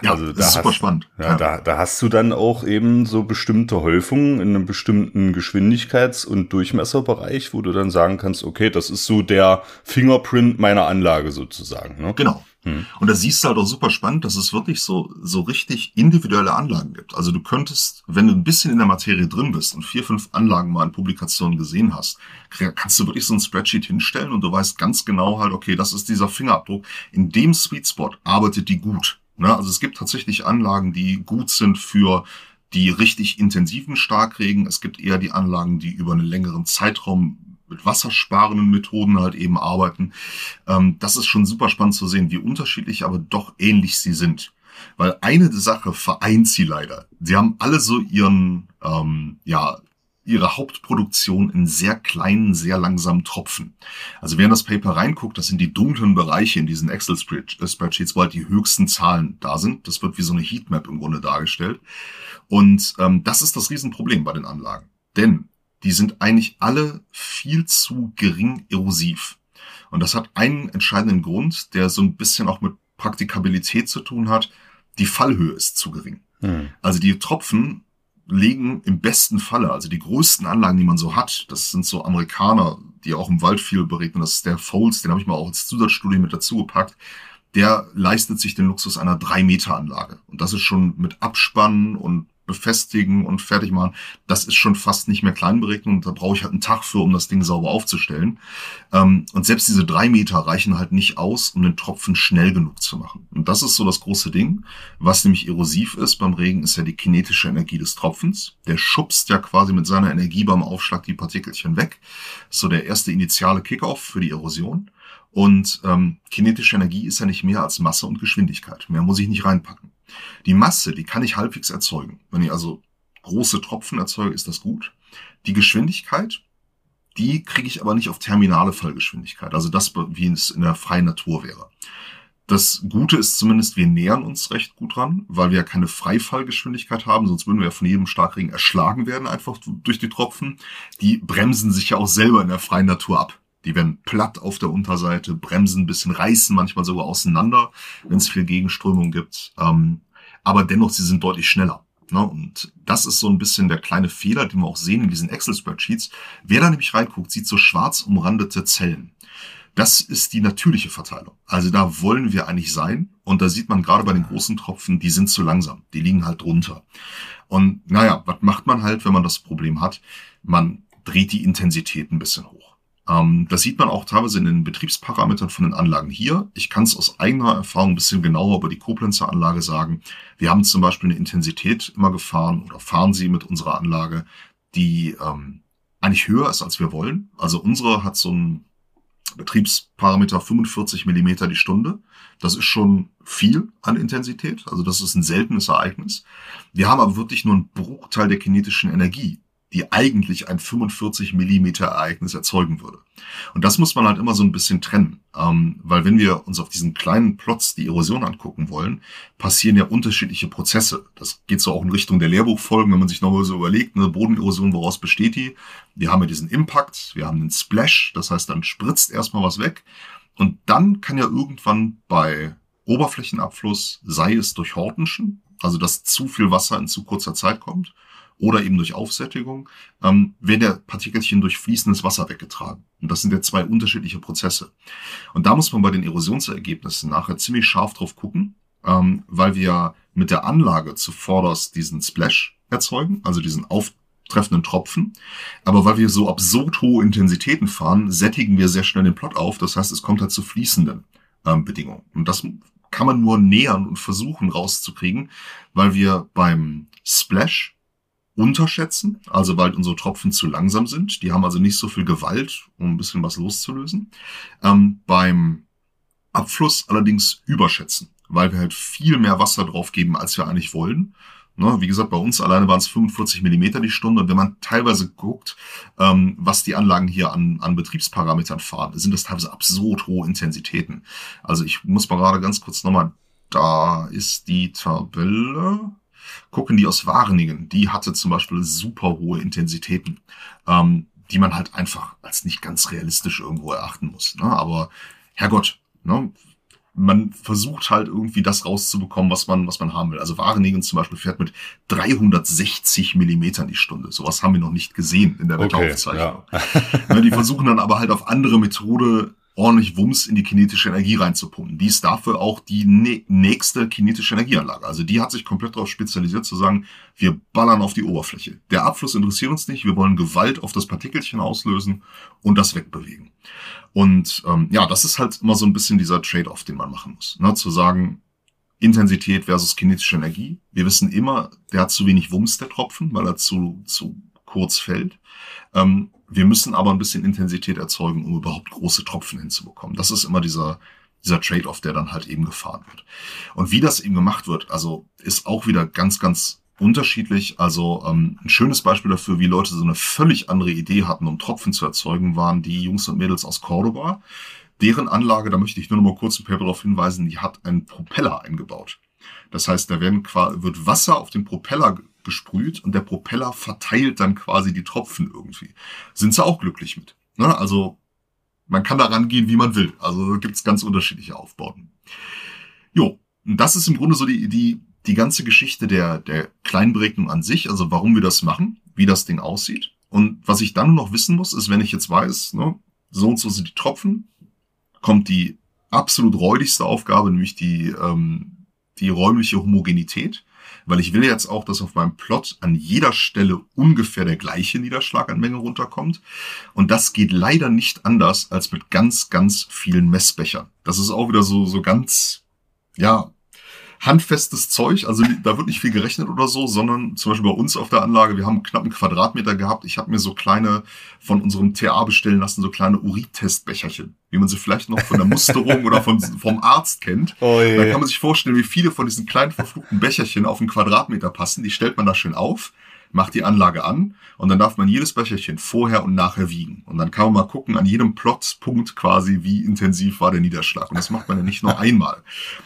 Ja, also das ist super hast, spannend. Ja, ja, Da, da hast du dann auch eben so bestimmte Häufungen in einem bestimmten Geschwindigkeits- und Durchmesserbereich, wo du dann sagen kannst, okay, das ist so der Fingerprint meiner Anlage sozusagen. Ne? Genau. Hm. Und da siehst du halt auch super spannend, dass es wirklich so, so richtig individuelle Anlagen gibt. Also du könntest, wenn du ein bisschen in der Materie drin bist und vier, fünf Anlagen mal in Publikationen gesehen hast, kannst du wirklich so ein Spreadsheet hinstellen und du weißt ganz genau halt, okay, das ist dieser Fingerabdruck. In dem Sweet Spot arbeitet die gut. Ne? Also es gibt tatsächlich Anlagen, die gut sind für die richtig intensiven Starkregen. Es gibt eher die Anlagen, die über einen längeren Zeitraum mit wassersparenden Methoden halt eben arbeiten. Ähm, das ist schon super spannend zu sehen, wie unterschiedlich, aber doch ähnlich sie sind. Weil eine Sache vereint sie leider. Sie haben alle so ihren, ähm, ja, ihre Hauptproduktion in sehr kleinen, sehr langsamen Tropfen. Also wer in das Paper reinguckt, das sind die dunklen Bereiche in diesen Excel-Spreadsheets, wo halt die höchsten Zahlen da sind. Das wird wie so eine Heatmap im Grunde dargestellt. Und ähm, das ist das Riesenproblem bei den Anlagen. Denn die sind eigentlich alle viel zu gering erosiv. Und das hat einen entscheidenden Grund, der so ein bisschen auch mit Praktikabilität zu tun hat. Die Fallhöhe ist zu gering. Hm. Also die Tropfen legen im besten Falle, also die größten Anlagen, die man so hat, das sind so Amerikaner, die auch im Wald viel beregnen, das ist der Foles, den habe ich mal auch als Zusatzstudie mit dazu gepackt, der leistet sich den Luxus einer 3-Meter-Anlage. Und das ist schon mit Abspannen und befestigen und fertig machen, das ist schon fast nicht mehr Kleinberegnung. Da brauche ich halt einen Tag für, um das Ding sauber aufzustellen. Ähm, und selbst diese drei Meter reichen halt nicht aus, um den Tropfen schnell genug zu machen. Und das ist so das große Ding. Was nämlich erosiv ist beim Regen, ist ja die kinetische Energie des Tropfens. Der schubst ja quasi mit seiner Energie beim Aufschlag die Partikelchen weg. So der erste initiale Kickoff für die Erosion. Und ähm, kinetische Energie ist ja nicht mehr als Masse und Geschwindigkeit. Mehr muss ich nicht reinpacken. Die Masse, die kann ich halbwegs erzeugen. Wenn ich also große Tropfen erzeuge, ist das gut. Die Geschwindigkeit, die kriege ich aber nicht auf terminale Fallgeschwindigkeit. Also das, wie es in der freien Natur wäre. Das Gute ist zumindest, wir nähern uns recht gut dran, weil wir ja keine Freifallgeschwindigkeit haben, sonst würden wir ja von jedem Starkregen erschlagen werden, einfach durch die Tropfen. Die bremsen sich ja auch selber in der freien Natur ab. Die werden platt auf der Unterseite, bremsen ein bisschen, reißen manchmal sogar auseinander, wenn es viel Gegenströmung gibt. Ähm, aber dennoch, sie sind deutlich schneller. Ne? Und das ist so ein bisschen der kleine Fehler, den wir auch sehen in diesen Excel-Spreadsheets. Wer da nämlich reinguckt, sieht so schwarz umrandete Zellen. Das ist die natürliche Verteilung. Also da wollen wir eigentlich sein. Und da sieht man gerade bei den großen Tropfen, die sind zu langsam. Die liegen halt drunter. Und naja, was macht man halt, wenn man das Problem hat? Man dreht die Intensität ein bisschen hoch. Ähm, das sieht man auch teilweise in den Betriebsparametern von den Anlagen hier. Ich kann es aus eigener Erfahrung ein bisschen genauer über die Koblenzer Anlage sagen. Wir haben zum Beispiel eine Intensität immer gefahren oder fahren sie mit unserer Anlage, die ähm, eigentlich höher ist, als wir wollen. Also unsere hat so ein Betriebsparameter 45 Millimeter die Stunde. Das ist schon viel an Intensität. Also das ist ein seltenes Ereignis. Wir haben aber wirklich nur einen Bruchteil der kinetischen Energie die eigentlich ein 45 Millimeter Ereignis erzeugen würde. Und das muss man halt immer so ein bisschen trennen, ähm, weil wenn wir uns auf diesen kleinen Plots die Erosion angucken wollen, passieren ja unterschiedliche Prozesse. Das geht so auch in Richtung der Lehrbuchfolgen, wenn man sich nochmal so überlegt, eine Bodenerosion, woraus besteht die? Wir haben ja diesen Impact, wir haben den Splash, das heißt, dann spritzt erstmal was weg und dann kann ja irgendwann bei Oberflächenabfluss, sei es durch Hortenschen, also dass zu viel Wasser in zu kurzer Zeit kommt, oder eben durch Aufsättigung, ähm, werden der Partikelchen durch fließendes Wasser weggetragen. Und das sind ja zwei unterschiedliche Prozesse. Und da muss man bei den Erosionsergebnissen nachher ziemlich scharf drauf gucken, ähm, weil wir mit der Anlage zuvorderst diesen Splash erzeugen, also diesen auftreffenden Tropfen. Aber weil wir so absurd hohe Intensitäten fahren, sättigen wir sehr schnell den Plot auf. Das heißt, es kommt halt zu fließenden ähm, Bedingungen. Und das kann man nur nähern und versuchen rauszukriegen, weil wir beim Splash unterschätzen, also weil unsere Tropfen zu langsam sind. Die haben also nicht so viel Gewalt, um ein bisschen was loszulösen. Ähm, beim Abfluss allerdings überschätzen, weil wir halt viel mehr Wasser drauf geben, als wir eigentlich wollen. Ne, wie gesagt, bei uns alleine waren es 45 Millimeter die Stunde. Und wenn man teilweise guckt, ähm, was die Anlagen hier an, an Betriebsparametern fahren, sind das teilweise absurd hohe Intensitäten. Also ich muss mal gerade ganz kurz nochmal, da ist die Tabelle gucken die aus Wareningen, die hatte zum Beispiel super hohe Intensitäten, ähm, die man halt einfach als nicht ganz realistisch irgendwo erachten muss. Ne? Aber Herrgott, ne? man versucht halt irgendwie das rauszubekommen, was man, was man haben will. Also Wareningen zum Beispiel fährt mit 360 Millimetern die Stunde. Sowas haben wir noch nicht gesehen in der Wetteraufzeichnung. Okay, ja. Ne, die versuchen dann aber halt auf andere Methode ordentlich Wumms in die kinetische Energie reinzupumpen. Die ist dafür auch die nächste kinetische Energieanlage. Also die hat sich komplett darauf spezialisiert zu sagen, wir ballern auf die Oberfläche. Der Abfluss interessiert uns nicht, wir wollen Gewalt auf das Partikelchen auslösen und das wegbewegen. Und ähm, ja, das ist halt immer so ein bisschen dieser Trade-off, den man machen muss. Ne? Zu sagen, Intensität versus kinetische Energie. Wir wissen immer, der hat zu wenig Wumms, der Tropfen, weil er zu, zu kurz fällt. Ähm, wir müssen aber ein bisschen Intensität erzeugen, um überhaupt große Tropfen hinzubekommen. Das ist immer dieser, dieser Trade-off, der dann halt eben gefahren wird. Und wie das eben gemacht wird, also ist auch wieder ganz, ganz unterschiedlich. Also ähm, ein schönes Beispiel dafür, wie Leute so eine völlig andere Idee hatten, um Tropfen zu erzeugen, waren die Jungs und Mädels aus Cordoba. Deren Anlage, da möchte ich nur noch mal kurz ein Paper darauf hinweisen, die hat einen Propeller eingebaut. Das heißt, da werden, wird Wasser auf den Propeller gesprüht und der Propeller verteilt dann quasi die Tropfen irgendwie. Sind sie auch glücklich mit. Ne? Also man kann da rangehen, wie man will. Also gibt es ganz unterschiedliche Aufbauten. Jo, und das ist im Grunde so die, die, die ganze Geschichte der, der Kleinberegnung an sich, also warum wir das machen, wie das Ding aussieht. Und was ich dann noch wissen muss, ist, wenn ich jetzt weiß, ne, so und so sind die Tropfen, kommt die absolut räudigste Aufgabe, nämlich die, ähm, die räumliche Homogenität. Weil ich will jetzt auch, dass auf meinem Plot an jeder Stelle ungefähr der gleiche Niederschlag an Menge runterkommt. Und das geht leider nicht anders als mit ganz, ganz vielen Messbechern. Das ist auch wieder so, so ganz, ja, handfestes Zeug, also da wird nicht viel gerechnet oder so, sondern zum Beispiel bei uns auf der Anlage, wir haben knapp einen Quadratmeter gehabt. Ich habe mir so kleine von unserem TA bestellen lassen, so kleine Urin-Testbecherchen, wie man sie vielleicht noch von der Musterung oder von, vom Arzt kennt. Oh da kann man sich vorstellen, wie viele von diesen kleinen verflugten Becherchen auf einen Quadratmeter passen. Die stellt man da schön auf macht die Anlage an und dann darf man jedes Becherchen vorher und nachher wiegen. Und dann kann man mal gucken an jedem Plotpunkt quasi, wie intensiv war der Niederschlag. Und das macht man ja nicht nur einmal.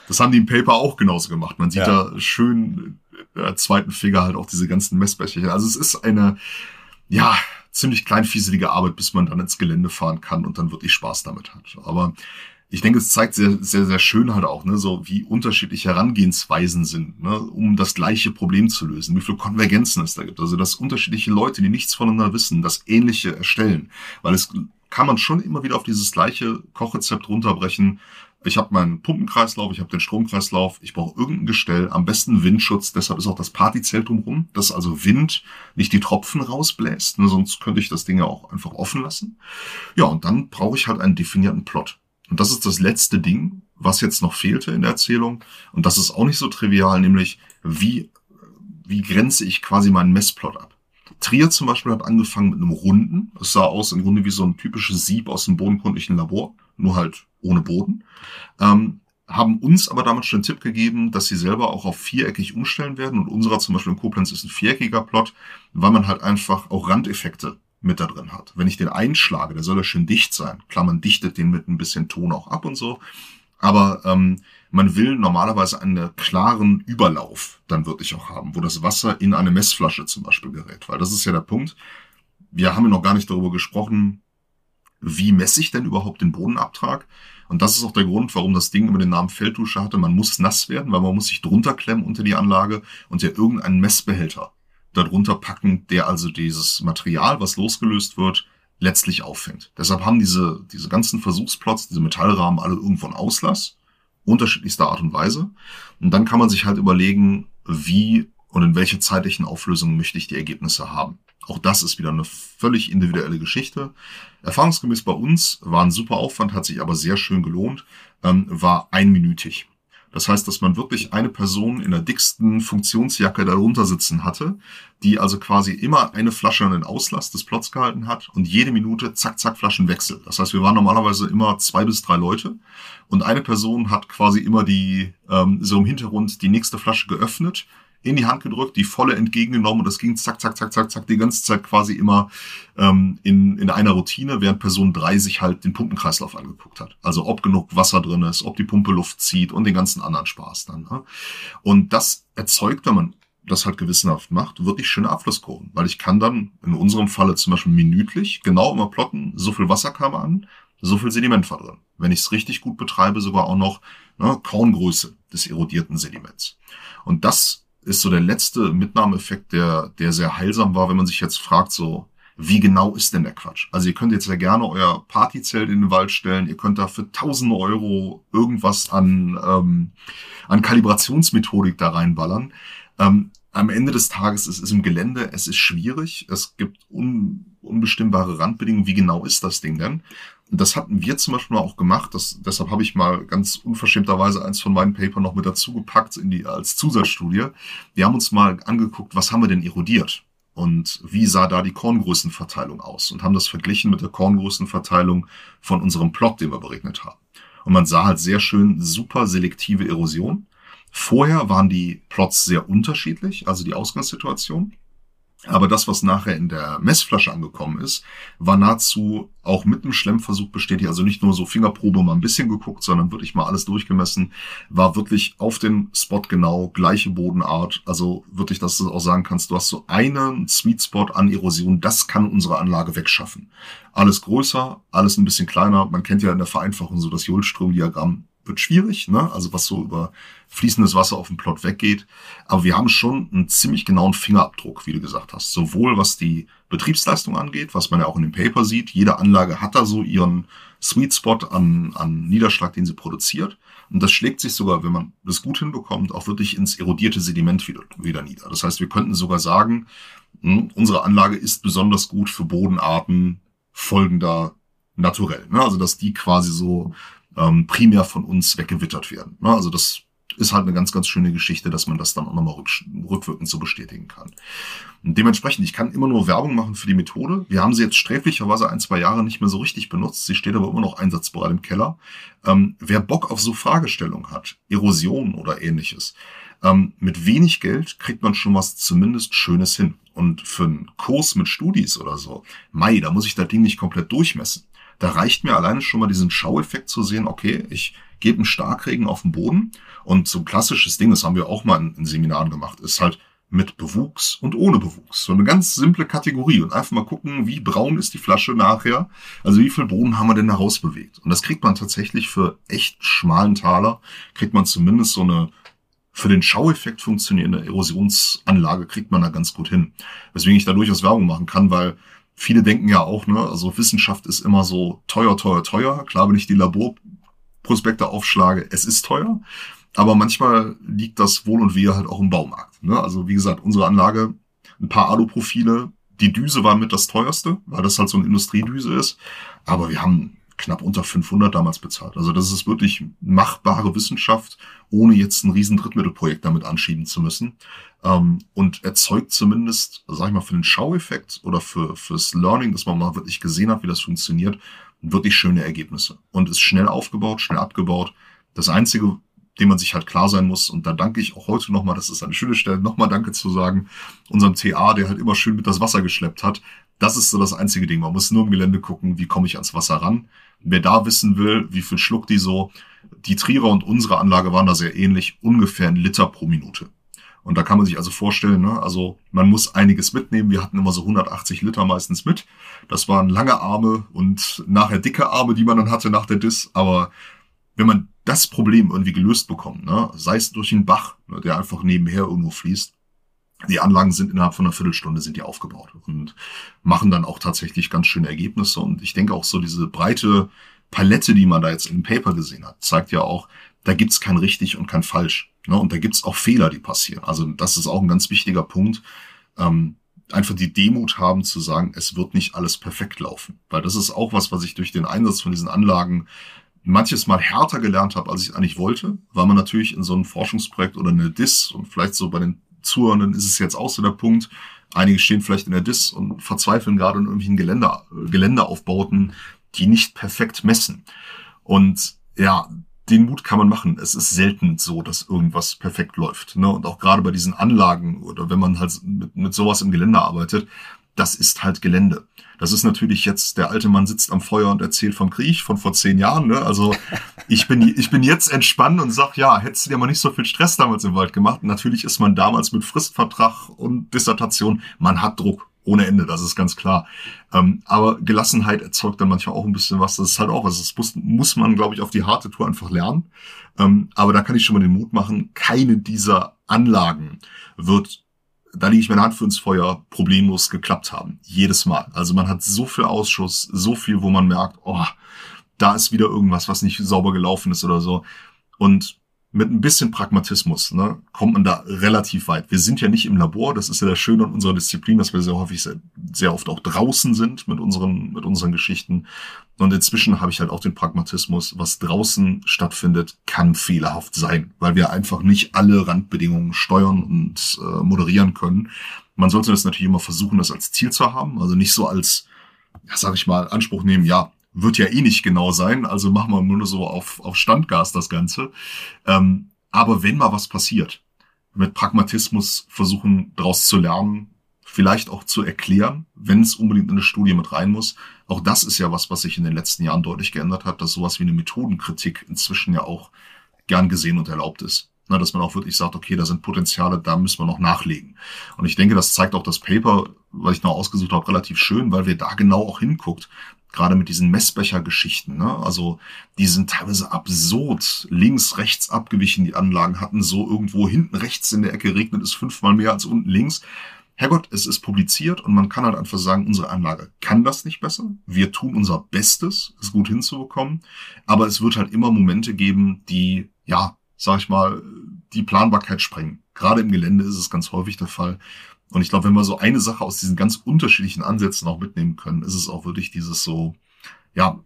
Das haben die im Paper auch genauso gemacht. Man sieht ja. da schön äh, zweiten Finger halt auch diese ganzen Messbecherchen. Also es ist eine, ja, ziemlich kleinfieselige Arbeit, bis man dann ins Gelände fahren kann und dann wirklich Spaß damit hat. Aber ich denke, es zeigt sehr, sehr, sehr schön halt auch, ne, so wie unterschiedliche Herangehensweisen sind, ne, um das gleiche Problem zu lösen, wie viele Konvergenzen es da gibt. Also, dass unterschiedliche Leute, die nichts voneinander wissen, das Ähnliche erstellen. Weil es kann man schon immer wieder auf dieses gleiche Kochrezept runterbrechen. Ich habe meinen Pumpenkreislauf, ich habe den Stromkreislauf, ich brauche irgendein Gestell, am besten Windschutz, deshalb ist auch das Partyzelt drumherum, dass also Wind nicht die Tropfen rausbläst, ne, sonst könnte ich das Ding ja auch einfach offen lassen. Ja, und dann brauche ich halt einen definierten Plot. Und das ist das letzte Ding, was jetzt noch fehlte in der Erzählung. Und das ist auch nicht so trivial, nämlich wie, wie grenze ich quasi meinen Messplot ab. Trier zum Beispiel hat angefangen mit einem Runden. Es sah aus im Grunde wie so ein typisches Sieb aus dem bodenkundlichen Labor, nur halt ohne Boden. Ähm, haben uns aber damals schon einen Tipp gegeben, dass sie selber auch auf viereckig umstellen werden. Und unserer zum Beispiel in Koblenz ist ein viereckiger Plot, weil man halt einfach auch Randeffekte mit da drin hat. Wenn ich den einschlage, der soll ja schön dicht sein. Klar, man dichtet den mit ein bisschen Ton auch ab und so. Aber ähm, man will normalerweise einen klaren Überlauf dann wirklich auch haben, wo das Wasser in eine Messflasche zum Beispiel gerät. Weil das ist ja der Punkt. Wir haben ja noch gar nicht darüber gesprochen, wie messe ich denn überhaupt den Bodenabtrag? Und das ist auch der Grund, warum das Ding immer den Namen Felddusche hatte. Man muss nass werden, weil man muss sich drunter klemmen unter die Anlage und ja irgendeinen Messbehälter darunter packen, der also dieses Material, was losgelöst wird, letztlich auffängt. Deshalb haben diese, diese ganzen Versuchsplots, diese Metallrahmen alle irgendwo einen Auslass, unterschiedlichster Art und Weise. Und dann kann man sich halt überlegen, wie und in welcher zeitlichen Auflösung möchte ich die Ergebnisse haben. Auch das ist wieder eine völlig individuelle Geschichte. Erfahrungsgemäß bei uns war ein super Aufwand, hat sich aber sehr schön gelohnt, ähm, war einminütig. Das heißt, dass man wirklich eine Person in der dicksten Funktionsjacke darunter sitzen hatte, die also quasi immer eine Flasche an den Auslass des Plots gehalten hat und jede Minute zack, zack, Flaschenwechsel. Das heißt, wir waren normalerweise immer zwei bis drei Leute und eine Person hat quasi immer die, ähm, so im Hintergrund die nächste Flasche geöffnet in die Hand gedrückt, die volle entgegengenommen und das ging zack, zack, zack, zack, zack, die ganze Zeit quasi immer ähm, in, in einer Routine, während Person drei sich halt den Pumpenkreislauf angeguckt hat. Also ob genug Wasser drin ist, ob die Pumpe Luft zieht und den ganzen anderen Spaß dann. Ne? Und das erzeugt, wenn man das halt gewissenhaft macht, wirklich schöne Abflusskurven. Weil ich kann dann in unserem Falle zum Beispiel minütlich genau immer plotten, so viel Wasser kam an, so viel Sediment war drin. Wenn ich es richtig gut betreibe, sogar auch noch ne, Korngröße des erodierten Sediments. Und das ist so der letzte Mitnahmeeffekt, der, der sehr heilsam war, wenn man sich jetzt fragt, so, wie genau ist denn der Quatsch? Also ihr könnt jetzt ja gerne euer Partyzelt in den Wald stellen, ihr könnt da für tausende Euro irgendwas an, ähm, an Kalibrationsmethodik da reinballern. Ähm, am Ende des Tages ist es im Gelände, es ist schwierig, es gibt un, unbestimmbare Randbedingungen, wie genau ist das Ding denn? Das hatten wir zum Beispiel auch gemacht. Das, deshalb habe ich mal ganz unverschämterweise eins von meinen Papern noch mit dazu gepackt in die, als Zusatzstudie. Wir haben uns mal angeguckt, was haben wir denn erodiert? Und wie sah da die Korngrößenverteilung aus? Und haben das verglichen mit der Korngrößenverteilung von unserem Plot, den wir berechnet haben. Und man sah halt sehr schön super selektive Erosion. Vorher waren die Plots sehr unterschiedlich, also die Ausgangssituation. Aber das, was nachher in der Messflasche angekommen ist, war nahezu auch mit einem Schlemmversuch bestätigt. Also nicht nur so Fingerprobe mal ein bisschen geguckt, sondern wirklich mal alles durchgemessen. War wirklich auf den Spot genau, gleiche Bodenart. Also wirklich, dass du auch sagen kannst, du hast so einen Sweet Spot an Erosion, das kann unsere Anlage wegschaffen. Alles größer, alles ein bisschen kleiner. Man kennt ja in der Vereinfachung so das Joule-Strom-Diagramm wird schwierig, ne? also was so über fließendes Wasser auf dem Plot weggeht. Aber wir haben schon einen ziemlich genauen Fingerabdruck, wie du gesagt hast. Sowohl was die Betriebsleistung angeht, was man ja auch in dem Paper sieht. Jede Anlage hat da so ihren Sweet Spot an, an Niederschlag, den sie produziert. Und das schlägt sich sogar, wenn man das gut hinbekommt, auch wirklich ins erodierte Sediment wieder, wieder nieder. Das heißt, wir könnten sogar sagen, hm, unsere Anlage ist besonders gut für Bodenarten folgender naturell. Ne? Also dass die quasi so ähm, primär von uns weggewittert werden. Ne? Also das ist halt eine ganz, ganz schöne Geschichte, dass man das dann auch nochmal rück, rückwirkend so bestätigen kann. Und dementsprechend, ich kann immer nur Werbung machen für die Methode. Wir haben sie jetzt sträflicherweise ein, zwei Jahre nicht mehr so richtig benutzt. Sie steht aber immer noch einsatzbereit im Keller. Ähm, wer Bock auf so Fragestellungen hat, Erosion oder ähnliches, ähm, mit wenig Geld kriegt man schon was zumindest Schönes hin. Und für einen Kurs mit Studis oder so, Mai, da muss ich das Ding nicht komplett durchmessen. Da reicht mir alleine schon mal diesen Schaueffekt zu sehen, okay, ich gebe einen Starkregen auf den Boden und so ein klassisches Ding, das haben wir auch mal in, in Seminaren gemacht, ist halt mit Bewuchs und ohne Bewuchs. So eine ganz simple Kategorie und einfach mal gucken, wie braun ist die Flasche nachher. Also wie viel Boden haben wir denn da rausbewegt? Und das kriegt man tatsächlich für echt schmalen Taler, kriegt man zumindest so eine für den Schaueffekt funktionierende Erosionsanlage kriegt man da ganz gut hin. Weswegen ich da durchaus Werbung machen kann, weil viele denken ja auch, ne, also Wissenschaft ist immer so teuer, teuer, teuer. Klar, wenn ich die Laborprospekte aufschlage, es ist teuer. Aber manchmal liegt das Wohl und Wehe halt auch im Baumarkt. Ne? Also wie gesagt, unsere Anlage, ein paar Aluprofile, die Düse war mit das teuerste, weil das halt so eine Industriedüse ist. Aber wir haben knapp unter 500 damals bezahlt. Also das ist wirklich machbare Wissenschaft, ohne jetzt ein riesen Drittmittelprojekt damit anschieben zu müssen. Ähm, und erzeugt zumindest, sag ich mal, für den Schaueffekt oder für fürs Learning, dass man mal wirklich gesehen hat, wie das funktioniert, wirklich schöne Ergebnisse. Und ist schnell aufgebaut, schnell abgebaut. Das Einzige, dem man sich halt klar sein muss. Und da danke ich auch heute nochmal, das ist eine schöne Stelle, nochmal Danke zu sagen, unserem TA, der halt immer schön mit das Wasser geschleppt hat. Das ist so das einzige Ding. Man muss nur im Gelände gucken, wie komme ich ans Wasser ran. Wer da wissen will, wie viel schluckt die so, die Trierer und unsere Anlage waren da sehr ähnlich, ungefähr ein Liter pro Minute. Und da kann man sich also vorstellen, ne, also man muss einiges mitnehmen. Wir hatten immer so 180 Liter meistens mit. Das waren lange Arme und nachher dicke Arme, die man dann hatte nach der Dis. Aber wenn man das Problem irgendwie gelöst bekommt, ne, sei es durch einen Bach, ne, der einfach nebenher irgendwo fließt, die Anlagen sind innerhalb von einer Viertelstunde sind die aufgebaut und machen dann auch tatsächlich ganz schöne Ergebnisse. Und ich denke auch so diese breite Palette, die man da jetzt im Paper gesehen hat, zeigt ja auch, da gibt's kein richtig und kein falsch. Ne? Und da gibt's auch Fehler, die passieren. Also das ist auch ein ganz wichtiger Punkt. Ähm, einfach die Demut haben zu sagen, es wird nicht alles perfekt laufen. Weil das ist auch was, was ich durch den Einsatz von diesen Anlagen manches Mal härter gelernt habe, als ich eigentlich wollte, weil man natürlich in so einem Forschungsprojekt oder eine DIS und vielleicht so bei den Zuhörenden ist es jetzt auch so der Punkt. Einige stehen vielleicht in der DIS und verzweifeln gerade in irgendwelchen Gelände, Geländeaufbauten, die nicht perfekt messen. Und ja, den Mut kann man machen. Es ist selten so, dass irgendwas perfekt läuft. Ne? Und auch gerade bei diesen Anlagen oder wenn man halt mit, mit sowas im Gelände arbeitet, das ist halt Gelände. Das ist natürlich jetzt, der alte Mann sitzt am Feuer und erzählt vom Krieg von vor zehn Jahren. Ne? Also ich bin, ich bin jetzt entspannt und sag, ja, hättest du dir mal nicht so viel Stress damals im Wald gemacht. Natürlich ist man damals mit Fristvertrag und Dissertation, man hat Druck ohne Ende, das ist ganz klar. Ähm, aber Gelassenheit erzeugt dann manchmal auch ein bisschen was. Das ist halt auch was. Das muss, muss man, glaube ich, auf die harte Tour einfach lernen. Ähm, aber da kann ich schon mal den Mut machen, keine dieser Anlagen wird da lege ich meine Hand für ins Feuer, problemlos geklappt haben. Jedes Mal. Also man hat so viel Ausschuss, so viel, wo man merkt, oh, da ist wieder irgendwas, was nicht sauber gelaufen ist oder so. Und mit ein bisschen Pragmatismus ne, kommt man da relativ weit. Wir sind ja nicht im Labor, das ist ja das Schöne an unserer Disziplin, dass wir sehr häufig, sehr, sehr oft auch draußen sind mit unseren, mit unseren Geschichten. Und inzwischen habe ich halt auch den Pragmatismus, was draußen stattfindet, kann fehlerhaft sein, weil wir einfach nicht alle Randbedingungen steuern und äh, moderieren können. Man sollte das natürlich immer versuchen, das als Ziel zu haben, also nicht so als, ja, sag ich mal, Anspruch nehmen, ja, wird ja eh nicht genau sein, also machen wir nur so auf, auf Standgas das Ganze. Ähm, aber wenn mal was passiert, mit Pragmatismus versuchen daraus zu lernen, vielleicht auch zu erklären, wenn es unbedingt in eine Studie mit rein muss. Auch das ist ja was, was sich in den letzten Jahren deutlich geändert hat, dass sowas wie eine Methodenkritik inzwischen ja auch gern gesehen und erlaubt ist. Na, dass man auch wirklich sagt, okay, da sind Potenziale, da müssen wir noch nachlegen. Und ich denke, das zeigt auch das Paper, was ich noch ausgesucht habe, relativ schön, weil wir da genau auch hinguckt gerade mit diesen Messbecher-Geschichten, ne? also die sind teilweise absurd links, rechts abgewichen, die Anlagen hatten so irgendwo hinten rechts in der Ecke regnet es fünfmal mehr als unten links. Herrgott, es ist publiziert und man kann halt einfach sagen, unsere Anlage kann das nicht besser. Wir tun unser Bestes, es gut hinzubekommen, aber es wird halt immer Momente geben, die ja, sag ich mal, die Planbarkeit sprengen. Gerade im Gelände ist es ganz häufig der Fall. Und ich glaube, wenn wir so eine Sache aus diesen ganz unterschiedlichen Ansätzen auch mitnehmen können, ist es auch wirklich dieses so, ja,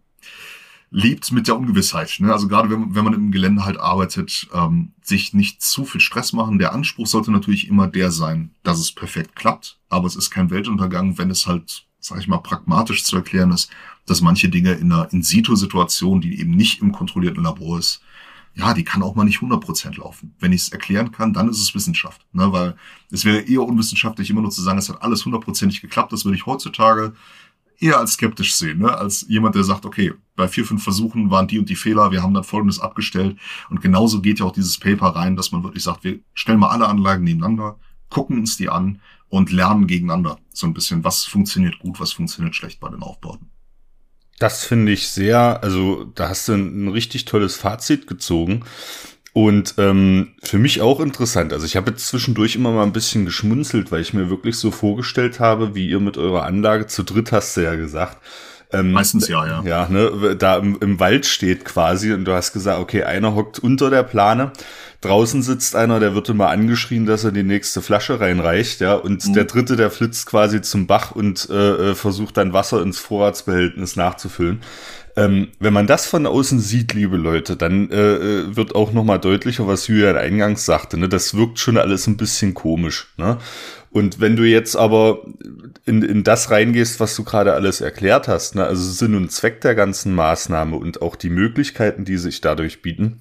lebt mit der Ungewissheit. Ne? Also gerade wenn, wenn man im Gelände halt arbeitet, ähm, sich nicht zu viel Stress machen. Der Anspruch sollte natürlich immer der sein, dass es perfekt klappt, aber es ist kein Weltuntergang, wenn es halt, sag ich mal, pragmatisch zu erklären ist, dass manche Dinge in einer In-Situ-Situation, die eben nicht im kontrollierten Labor ist, ja, die kann auch mal nicht 100% laufen. Wenn ich es erklären kann, dann ist es Wissenschaft. Ne? Weil es wäre eher unwissenschaftlich, immer nur zu sagen, es hat alles hundertprozentig geklappt. Das würde ich heutzutage eher als skeptisch sehen, ne? als jemand, der sagt, okay, bei vier, fünf Versuchen waren die und die Fehler, wir haben dann Folgendes abgestellt. Und genauso geht ja auch dieses Paper rein, dass man wirklich sagt, wir stellen mal alle Anlagen nebeneinander, gucken uns die an und lernen gegeneinander so ein bisschen, was funktioniert gut, was funktioniert schlecht bei den Aufbauten. Das finde ich sehr, also da hast du ein, ein richtig tolles Fazit gezogen. Und ähm, für mich auch interessant. Also ich habe jetzt zwischendurch immer mal ein bisschen geschmunzelt, weil ich mir wirklich so vorgestellt habe, wie ihr mit eurer Anlage zu dritt hast du ja gesagt. Ähm, Meistens ja, ja. Ja, ne, da im, im Wald steht quasi und du hast gesagt, okay, einer hockt unter der Plane, draußen sitzt einer, der wird immer angeschrien, dass er die nächste Flasche reinreicht, ja, und mhm. der dritte, der flitzt quasi zum Bach und äh, äh versucht dann Wasser ins Vorratsbehältnis nachzufüllen. Ähm, wenn man das von außen sieht, liebe Leute, dann äh, äh wird auch nochmal deutlicher, was Julian eingangs sagte. Ne? Das wirkt schon alles ein bisschen komisch. Ne? Und wenn du jetzt aber in, in das reingehst, was du gerade alles erklärt hast, ne? also Sinn und Zweck der ganzen Maßnahme und auch die Möglichkeiten, die sich dadurch bieten,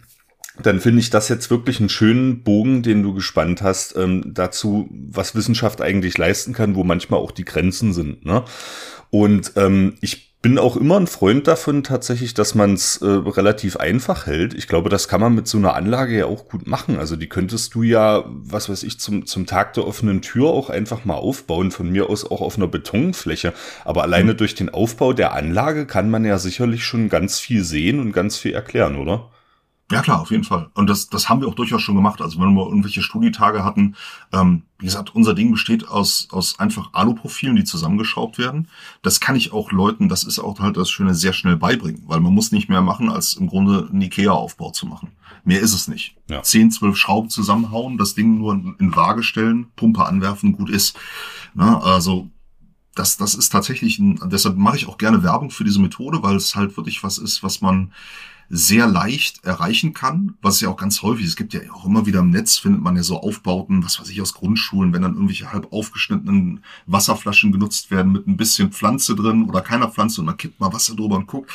dann finde ich das jetzt wirklich einen schönen Bogen, den du gespannt hast, ähm, dazu, was Wissenschaft eigentlich leisten kann, wo manchmal auch die Grenzen sind. Ne? Und ähm, ich bin auch immer ein Freund davon tatsächlich, dass man es äh, relativ einfach hält. Ich glaube, das kann man mit so einer Anlage ja auch gut machen. Also die könntest du ja, was weiß ich, zum, zum Tag der offenen Tür auch einfach mal aufbauen, von mir aus auch auf einer Betonfläche. Aber alleine mhm. durch den Aufbau der Anlage kann man ja sicherlich schon ganz viel sehen und ganz viel erklären, oder? Ja klar, auf jeden Fall. Und das, das haben wir auch durchaus schon gemacht. Also wenn wir irgendwelche Studietage hatten, ähm, wie gesagt, unser Ding besteht aus, aus einfach Aluprofilen, die zusammengeschraubt werden. Das kann ich auch Leuten, das ist auch halt das Schöne, sehr schnell beibringen, weil man muss nicht mehr machen, als im Grunde einen Ikea-Aufbau zu machen. Mehr ist es nicht. Ja. Zehn, zwölf Schrauben zusammenhauen, das Ding nur in, in Waage stellen, Pumpe anwerfen, gut ist. Na, also das, das ist tatsächlich, ein, deshalb mache ich auch gerne Werbung für diese Methode, weil es halt wirklich was ist, was man sehr leicht erreichen kann, was ja auch ganz häufig, es gibt ja auch immer wieder im Netz, findet man ja so Aufbauten, was weiß ich, aus Grundschulen, wenn dann irgendwelche halb aufgeschnittenen Wasserflaschen genutzt werden mit ein bisschen Pflanze drin oder keiner Pflanze und man kippt mal Wasser drüber und guckt.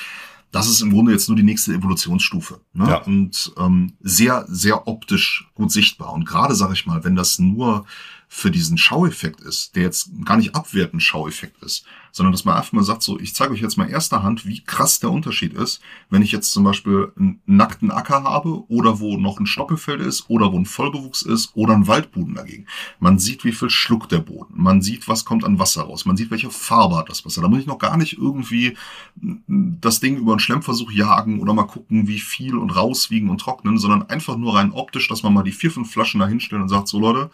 Das ist im Grunde jetzt nur die nächste Evolutionsstufe. Ne? Ja. Und ähm, sehr, sehr optisch gut sichtbar. Und gerade, sage ich mal, wenn das nur für diesen Schaueffekt ist, der jetzt gar nicht abwertend Schaueffekt ist, sondern dass man einfach mal sagt, so, ich zeige euch jetzt mal erster Hand, wie krass der Unterschied ist, wenn ich jetzt zum Beispiel einen nackten Acker habe oder wo noch ein Stoppelfeld ist oder wo ein Vollbewuchs ist oder ein Waldboden dagegen. Man sieht, wie viel schluckt der Boden. Man sieht, was kommt an Wasser raus. Man sieht, welche Farbe hat das Wasser. Da muss ich noch gar nicht irgendwie das Ding über einen Schlemmversuch jagen oder mal gucken, wie viel und rauswiegen und trocknen, sondern einfach nur rein optisch, dass man mal die vier, fünf Flaschen da hinstellt und sagt, so Leute,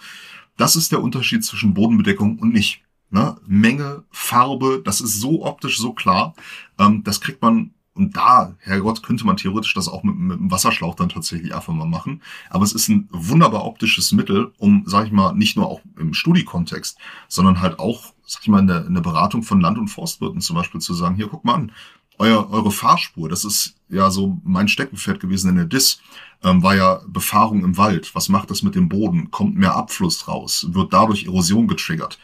das ist der Unterschied zwischen Bodenbedeckung und nicht. Ne? Menge, Farbe, das ist so optisch so klar. Ähm, das kriegt man, und da, Herrgott, könnte man theoretisch das auch mit, mit einem Wasserschlauch dann tatsächlich einfach mal machen. Aber es ist ein wunderbar optisches Mittel, um, sag ich mal, nicht nur auch im Studiekontext, sondern halt auch, sag ich mal, in der, in der Beratung von Land- und Forstwirten zum Beispiel zu sagen, hier, guck mal an, euer, eure Fahrspur, das ist ja so mein Steckenpferd gewesen in der DIS, ähm, war ja Befahrung im Wald. Was macht das mit dem Boden? Kommt mehr Abfluss raus? Wird dadurch Erosion getriggert?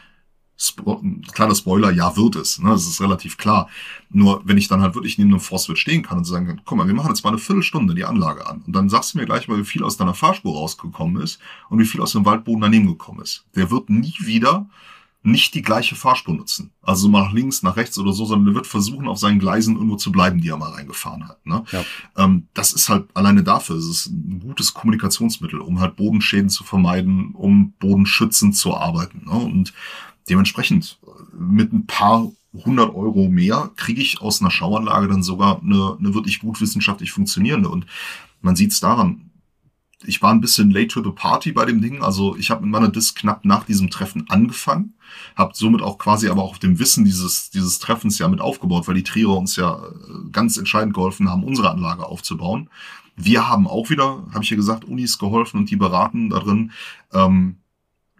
Spo kleiner Spoiler, ja, wird es. Ne? Das ist relativ klar. Nur, wenn ich dann halt wirklich neben einem Forstwirt stehen kann und sagen kann, guck mal, wir machen jetzt mal eine Viertelstunde die Anlage an. Und dann sagst du mir gleich mal, wie viel aus deiner Fahrspur rausgekommen ist und wie viel aus dem Waldboden daneben gekommen ist. Der wird nie wieder nicht die gleiche Fahrspur nutzen. Also mal nach links, nach rechts oder so, sondern er wird versuchen, auf seinen Gleisen irgendwo zu bleiben, die er mal reingefahren hat. Ne? Ja. Ähm, das ist halt alleine dafür, es ist ein gutes Kommunikationsmittel, um halt Bodenschäden zu vermeiden, um bodenschützend zu arbeiten. Ne? Und dementsprechend mit ein paar hundert Euro mehr kriege ich aus einer Schauanlage dann sogar eine, eine wirklich gut wissenschaftlich funktionierende. Und man sieht es daran, ich war ein bisschen late to the party bei dem Ding. Also ich habe mit meiner Disc knapp nach diesem Treffen angefangen, habe somit auch quasi aber auch auf dem Wissen dieses, dieses Treffens ja mit aufgebaut, weil die Triere uns ja äh, ganz entscheidend geholfen haben, unsere Anlage aufzubauen. Wir haben auch wieder, habe ich ja gesagt, Unis geholfen und die beraten darin. Ähm,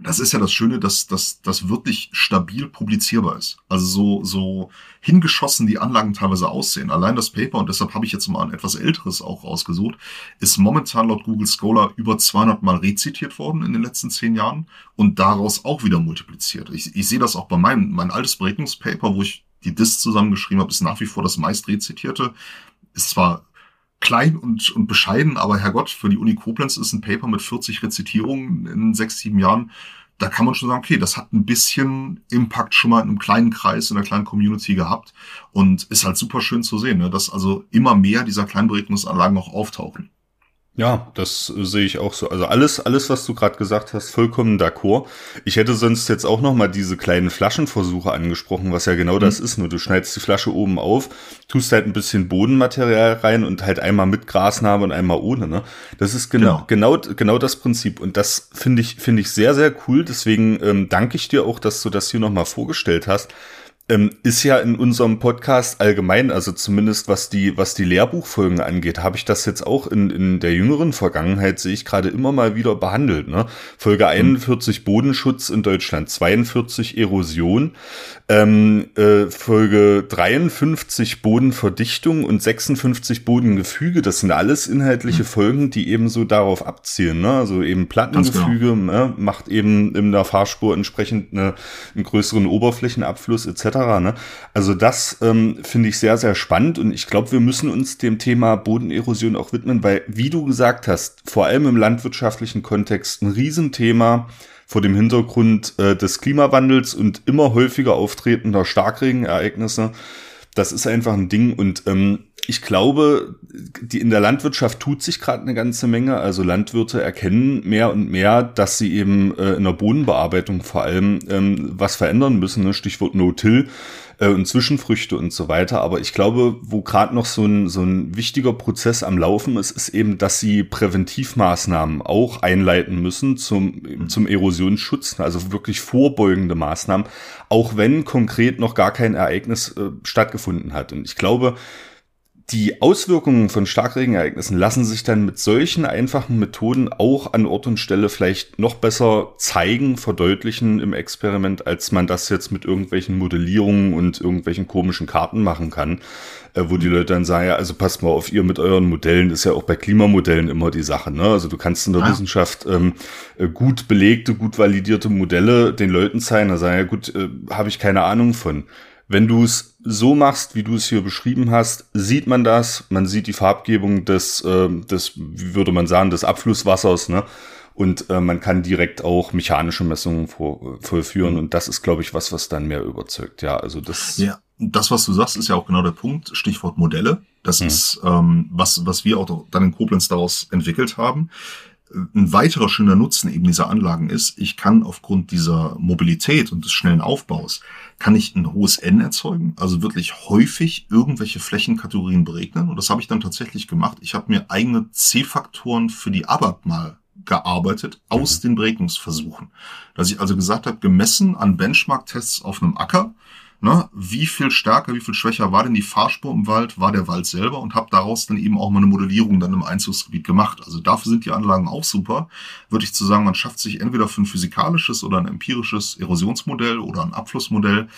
das ist ja das Schöne, dass dass das wirklich stabil publizierbar ist. Also so, so hingeschossen die Anlagen teilweise aussehen. Allein das Paper, und deshalb habe ich jetzt mal ein etwas älteres auch rausgesucht, ist momentan laut Google Scholar über 200 Mal rezitiert worden in den letzten zehn Jahren und daraus auch wieder multipliziert. Ich, ich sehe das auch bei meinem, mein altes Berechnungspaper, wo ich die DIS zusammengeschrieben habe, ist nach wie vor das meist rezitierte. Ist zwar klein und, und bescheiden, aber Herrgott, für die Uni Koblenz ist ein Paper mit 40 Rezitierungen in sechs, sieben Jahren. Da kann man schon sagen, okay, das hat ein bisschen Impact schon mal in einem kleinen Kreis, in einer kleinen Community gehabt und ist halt super schön zu sehen, ne, dass also immer mehr dieser Kleinberegnungsanlagen auch auftauchen. Ja, das sehe ich auch so. Also alles, alles, was du gerade gesagt hast, vollkommen d'accord. Ich hätte sonst jetzt auch noch mal diese kleinen Flaschenversuche angesprochen, was ja genau mhm. das ist. Nur du schneidest die Flasche oben auf, tust halt ein bisschen Bodenmaterial rein und halt einmal mit Grasnarbe und einmal ohne. Ne? Das ist genau, genau, genau, genau das Prinzip. Und das finde ich, finde ich sehr, sehr cool. Deswegen ähm, danke ich dir auch, dass du das hier noch mal vorgestellt hast ähm, ist ja in unserem Podcast allgemein, also zumindest was die, was die Lehrbuchfolgen angeht, habe ich das jetzt auch in, in der jüngeren Vergangenheit, sehe ich gerade immer mal wieder behandelt. Ne? Folge 41 mhm. Bodenschutz in Deutschland, 42 Erosion, ähm, äh, Folge 53 Bodenverdichtung und 56 Bodengefüge. Das sind alles inhaltliche mhm. Folgen, die eben so darauf abzielen. Ne? Also eben Plattengefüge genau. ne? macht eben in der Fahrspur entsprechend eine, einen größeren Oberflächenabfluss etc. Ne? Also das ähm, finde ich sehr, sehr spannend und ich glaube, wir müssen uns dem Thema Bodenerosion auch widmen, weil, wie du gesagt hast, vor allem im landwirtschaftlichen Kontext ein Riesenthema vor dem Hintergrund äh, des Klimawandels und immer häufiger auftretender Starkregenereignisse. Das ist einfach ein Ding und ähm, ich glaube, die, in der Landwirtschaft tut sich gerade eine ganze Menge. Also Landwirte erkennen mehr und mehr, dass sie eben äh, in der Bodenbearbeitung vor allem ähm, was verändern müssen. Ne? Stichwort No-Till äh, und Zwischenfrüchte und so weiter. Aber ich glaube, wo gerade noch so ein, so ein wichtiger Prozess am Laufen ist, ist eben, dass sie Präventivmaßnahmen auch einleiten müssen zum, zum Erosionsschutz, also wirklich vorbeugende Maßnahmen, auch wenn konkret noch gar kein Ereignis äh, stattgefunden hat. Und ich glaube, die Auswirkungen von Starkregenereignissen lassen sich dann mit solchen einfachen Methoden auch an Ort und Stelle vielleicht noch besser zeigen, verdeutlichen im Experiment, als man das jetzt mit irgendwelchen Modellierungen und irgendwelchen komischen Karten machen kann, äh, wo die Leute dann sagen, ja, also passt mal auf, ihr mit euren Modellen ist ja auch bei Klimamodellen immer die Sache. Ne? Also du kannst in der ja. Wissenschaft ähm, äh, gut belegte, gut validierte Modelle den Leuten zeigen, da sagen ja gut, äh, habe ich keine Ahnung von. Wenn du es so machst, wie du es hier beschrieben hast, sieht man das. Man sieht die Farbgebung des, äh, des wie würde man sagen, des Abflusswassers, ne? Und äh, man kann direkt auch mechanische Messungen vor, vollführen. Und das ist, glaube ich, was, was dann mehr überzeugt. Ja, also das. Ja, das, was du sagst, ist ja auch genau der Punkt. Stichwort Modelle. Das hm. ist, ähm, was, was wir auch dann in Koblenz daraus entwickelt haben ein weiterer schöner Nutzen eben dieser Anlagen ist, ich kann aufgrund dieser Mobilität und des schnellen Aufbaus, kann ich ein hohes N erzeugen, also wirklich häufig irgendwelche Flächenkategorien beregnen. Und das habe ich dann tatsächlich gemacht. Ich habe mir eigene C-Faktoren für die ABAP mal gearbeitet aus mhm. den Beregnungsversuchen. Dass ich also gesagt habe, gemessen an Benchmark-Tests auf einem Acker, ne, wie viel stärker, wie viel schwächer war denn die Fahrspur im Wald, war der Wald selber und habe daraus dann eben auch mal eine Modellierung dann im Einzugsgebiet gemacht. Also dafür sind die Anlagen auch super. Würde ich zu sagen, man schafft sich entweder für ein physikalisches oder ein empirisches Erosionsmodell oder ein Abflussmodell,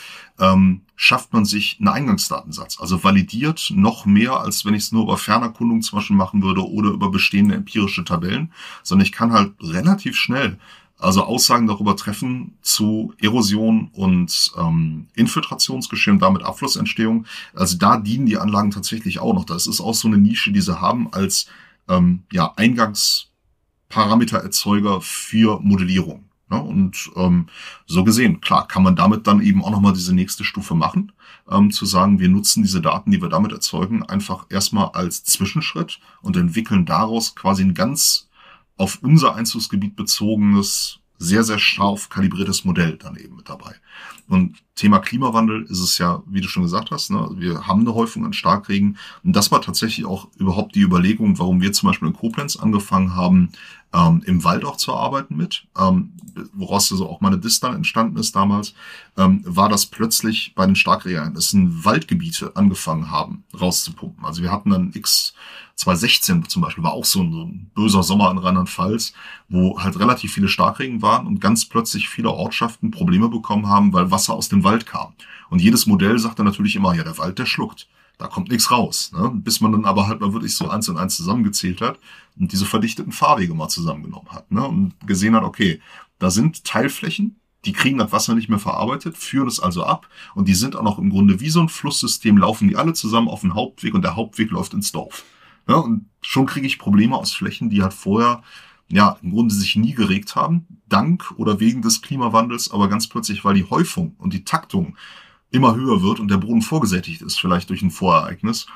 ähm, schafft man sich einen Eingangsdatensatz. Also validiert noch mehr, als wenn ich es nur über Fernerkundung zum Beispiel machen würde oder über bestehende empirische Tabellen, sondern ich kann halt relativ schnell also Aussagen darüber treffen zu Erosion und ähm, Infiltrationsgeschehen, damit Abflussentstehung. Also da dienen die Anlagen tatsächlich auch noch. Das ist auch so eine Nische, die sie haben als ähm, ja, Eingangsparametererzeuger für Modellierung. Ne? Und ähm, so gesehen, klar, kann man damit dann eben auch nochmal diese nächste Stufe machen, ähm, zu sagen, wir nutzen diese Daten, die wir damit erzeugen, einfach erstmal als Zwischenschritt und entwickeln daraus quasi ein ganz auf unser Einzugsgebiet bezogenes, sehr, sehr scharf kalibriertes Modell dann eben mit dabei. Und Thema Klimawandel ist es ja, wie du schon gesagt hast, ne, wir haben eine Häufung an Starkregen. Und das war tatsächlich auch überhaupt die Überlegung, warum wir zum Beispiel in Koblenz angefangen haben, ähm, im Wald auch zu arbeiten mit, ähm, woraus also auch meine Dis dann entstanden ist damals, ähm, war das plötzlich bei den Starkregen, dass Waldgebiete angefangen haben rauszupumpen. Also wir hatten dann X 2016 zum Beispiel war auch so ein, so ein böser Sommer in Rheinland-Pfalz, wo halt relativ viele Starkregen waren und ganz plötzlich viele Ortschaften Probleme bekommen haben, weil Wasser aus dem Wald kam. Und jedes Modell sagte natürlich immer, ja, der Wald, der schluckt. Da kommt nichts raus. Ne? Bis man dann aber halt mal wirklich so eins und eins zusammengezählt hat und diese verdichteten Fahrwege mal zusammengenommen hat. Ne? Und gesehen hat, okay, da sind Teilflächen, die kriegen das Wasser nicht mehr verarbeitet, führen es also ab und die sind auch noch im Grunde wie so ein Flusssystem, laufen die alle zusammen auf den Hauptweg und der Hauptweg läuft ins Dorf. Ja, und schon kriege ich Probleme aus Flächen, die halt vorher ja im Grunde sich nie geregt haben, dank oder wegen des Klimawandels, aber ganz plötzlich, weil die Häufung und die Taktung immer höher wird und der Boden vorgesättigt ist, vielleicht durch ein Vorereignis,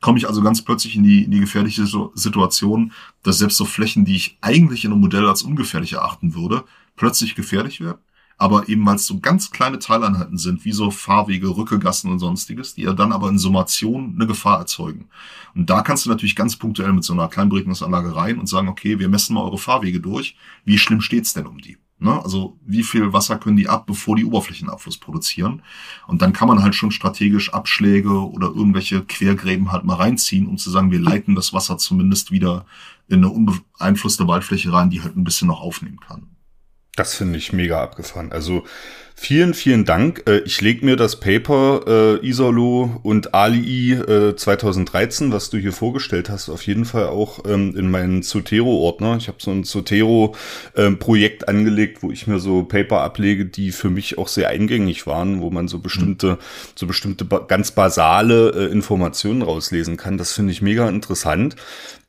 komme ich also ganz plötzlich in die, in die gefährliche Situation, dass selbst so Flächen, die ich eigentlich in einem Modell als ungefährlich erachten würde, plötzlich gefährlich werden aber eben weil es so ganz kleine Teileinheiten sind, wie so Fahrwege, Rückegassen und sonstiges, die ja dann aber in Summation eine Gefahr erzeugen. Und da kannst du natürlich ganz punktuell mit so einer Kleinberegnungsanlage rein und sagen, okay, wir messen mal eure Fahrwege durch. Wie schlimm steht's denn um die? Ne? Also wie viel Wasser können die ab, bevor die Oberflächenabfluss produzieren? Und dann kann man halt schon strategisch Abschläge oder irgendwelche Quergräben halt mal reinziehen, um zu sagen, wir leiten das Wasser zumindest wieder in eine unbeeinflusste Waldfläche rein, die halt ein bisschen noch aufnehmen kann. Das finde ich mega abgefahren. Also vielen, vielen Dank. Äh, ich lege mir das Paper äh, Isolo und ALI äh, 2013, was du hier vorgestellt hast, auf jeden Fall auch ähm, in meinen Zotero-Ordner. Ich habe so ein Zotero-Projekt ähm, angelegt, wo ich mir so Paper ablege, die für mich auch sehr eingängig waren, wo man so bestimmte, mhm. so bestimmte ganz basale äh, Informationen rauslesen kann. Das finde ich mega interessant.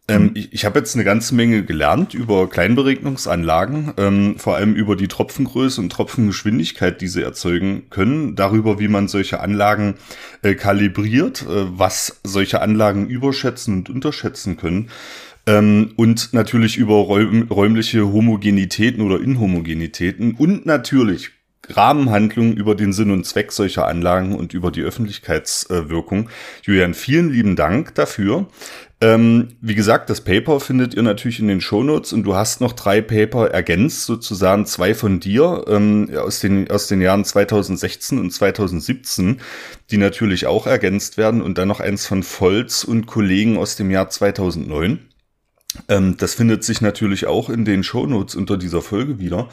Ähm, ich ich habe jetzt eine ganze Menge gelernt über Kleinberegnungsanlagen, ähm, vor allem über die Tropfengröße und Tropfengeschwindigkeit, die sie erzeugen können, darüber, wie man solche Anlagen äh, kalibriert, äh, was solche Anlagen überschätzen und unterschätzen können. Ähm, und natürlich über räum räumliche Homogenitäten oder Inhomogenitäten und natürlich Rahmenhandlungen über den Sinn und Zweck solcher Anlagen und über die Öffentlichkeitswirkung. Julian, vielen lieben Dank dafür. Ähm, wie gesagt, das Paper findet ihr natürlich in den Shownotes und du hast noch drei Paper ergänzt, sozusagen zwei von dir ähm, aus, den, aus den Jahren 2016 und 2017, die natürlich auch ergänzt werden und dann noch eins von Volz und Kollegen aus dem Jahr 2009. Ähm, das findet sich natürlich auch in den Shownotes unter dieser Folge wieder.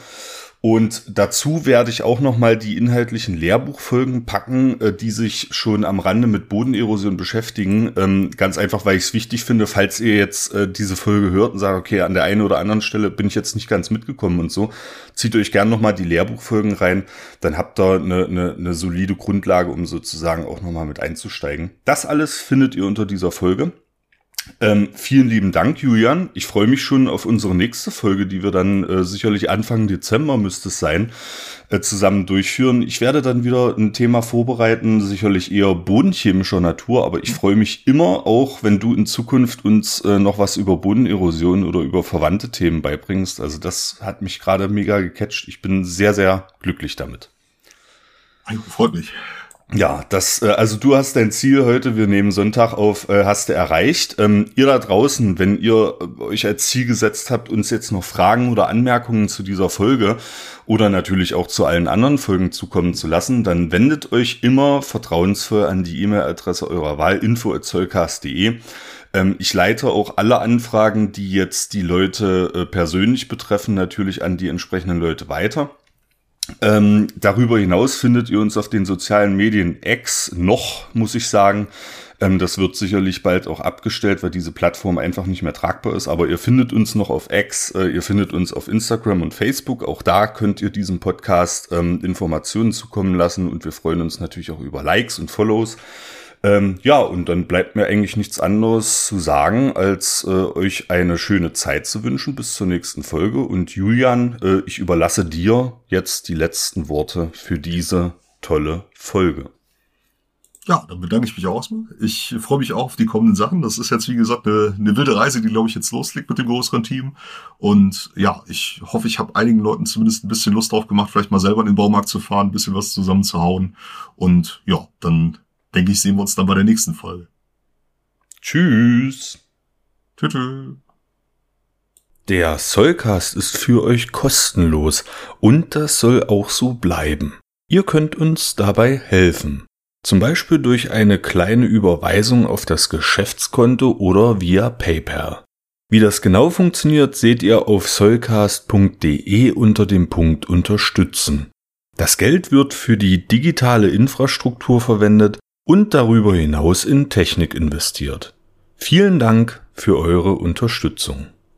Und dazu werde ich auch nochmal die inhaltlichen Lehrbuchfolgen packen, äh, die sich schon am Rande mit Bodenerosion beschäftigen. Ähm, ganz einfach, weil ich es wichtig finde, falls ihr jetzt äh, diese Folge hört und sagt, okay, an der einen oder anderen Stelle bin ich jetzt nicht ganz mitgekommen und so, zieht euch gern nochmal die Lehrbuchfolgen rein. Dann habt ihr eine, eine, eine solide Grundlage, um sozusagen auch nochmal mit einzusteigen. Das alles findet ihr unter dieser Folge. Ähm, vielen lieben Dank, Julian. Ich freue mich schon auf unsere nächste Folge, die wir dann äh, sicherlich Anfang Dezember müsste es sein, äh, zusammen durchführen. Ich werde dann wieder ein Thema vorbereiten, sicherlich eher bodenchemischer Natur, aber ich freue mich immer auch, wenn du in Zukunft uns äh, noch was über Bodenerosion oder über verwandte Themen beibringst. Also das hat mich gerade mega gecatcht. Ich bin sehr, sehr glücklich damit. Freut mich. Ja, das, äh, also du hast dein Ziel heute, wir nehmen Sonntag auf, äh, hast du erreicht. Ähm, ihr da draußen, wenn ihr äh, euch als Ziel gesetzt habt, uns jetzt noch Fragen oder Anmerkungen zu dieser Folge oder natürlich auch zu allen anderen Folgen zukommen zu lassen, dann wendet euch immer vertrauensvoll an die E-Mail-Adresse eurer Wahl, info.zollcast.de. Ähm, ich leite auch alle Anfragen, die jetzt die Leute persönlich betreffen, natürlich an die entsprechenden Leute weiter. Ähm, darüber hinaus findet ihr uns auf den sozialen Medien X noch, muss ich sagen. Ähm, das wird sicherlich bald auch abgestellt, weil diese Plattform einfach nicht mehr tragbar ist. Aber ihr findet uns noch auf X, äh, ihr findet uns auf Instagram und Facebook. Auch da könnt ihr diesem Podcast ähm, Informationen zukommen lassen und wir freuen uns natürlich auch über Likes und Follows. Ähm, ja, und dann bleibt mir eigentlich nichts anderes zu sagen, als äh, euch eine schöne Zeit zu wünschen bis zur nächsten Folge. Und Julian, äh, ich überlasse dir jetzt die letzten Worte für diese tolle Folge. Ja, dann bedanke ich mich auch erstmal. Ich freue mich auch auf die kommenden Sachen. Das ist jetzt, wie gesagt, eine, eine wilde Reise, die, glaube ich, jetzt loslegt mit dem größeren Team. Und ja, ich hoffe, ich habe einigen Leuten zumindest ein bisschen Lust drauf gemacht, vielleicht mal selber in den Baumarkt zu fahren, ein bisschen was zusammenzuhauen. Und ja, dann denke ich, sehen wir uns dann bei der nächsten Folge. Tschüss. Tschüss. Der Sollcast ist für euch kostenlos und das soll auch so bleiben. Ihr könnt uns dabei helfen. Zum Beispiel durch eine kleine Überweisung auf das Geschäftskonto oder via PayPal. Wie das genau funktioniert, seht ihr auf solcast.de unter dem Punkt Unterstützen. Das Geld wird für die digitale Infrastruktur verwendet und darüber hinaus in Technik investiert. Vielen Dank für eure Unterstützung.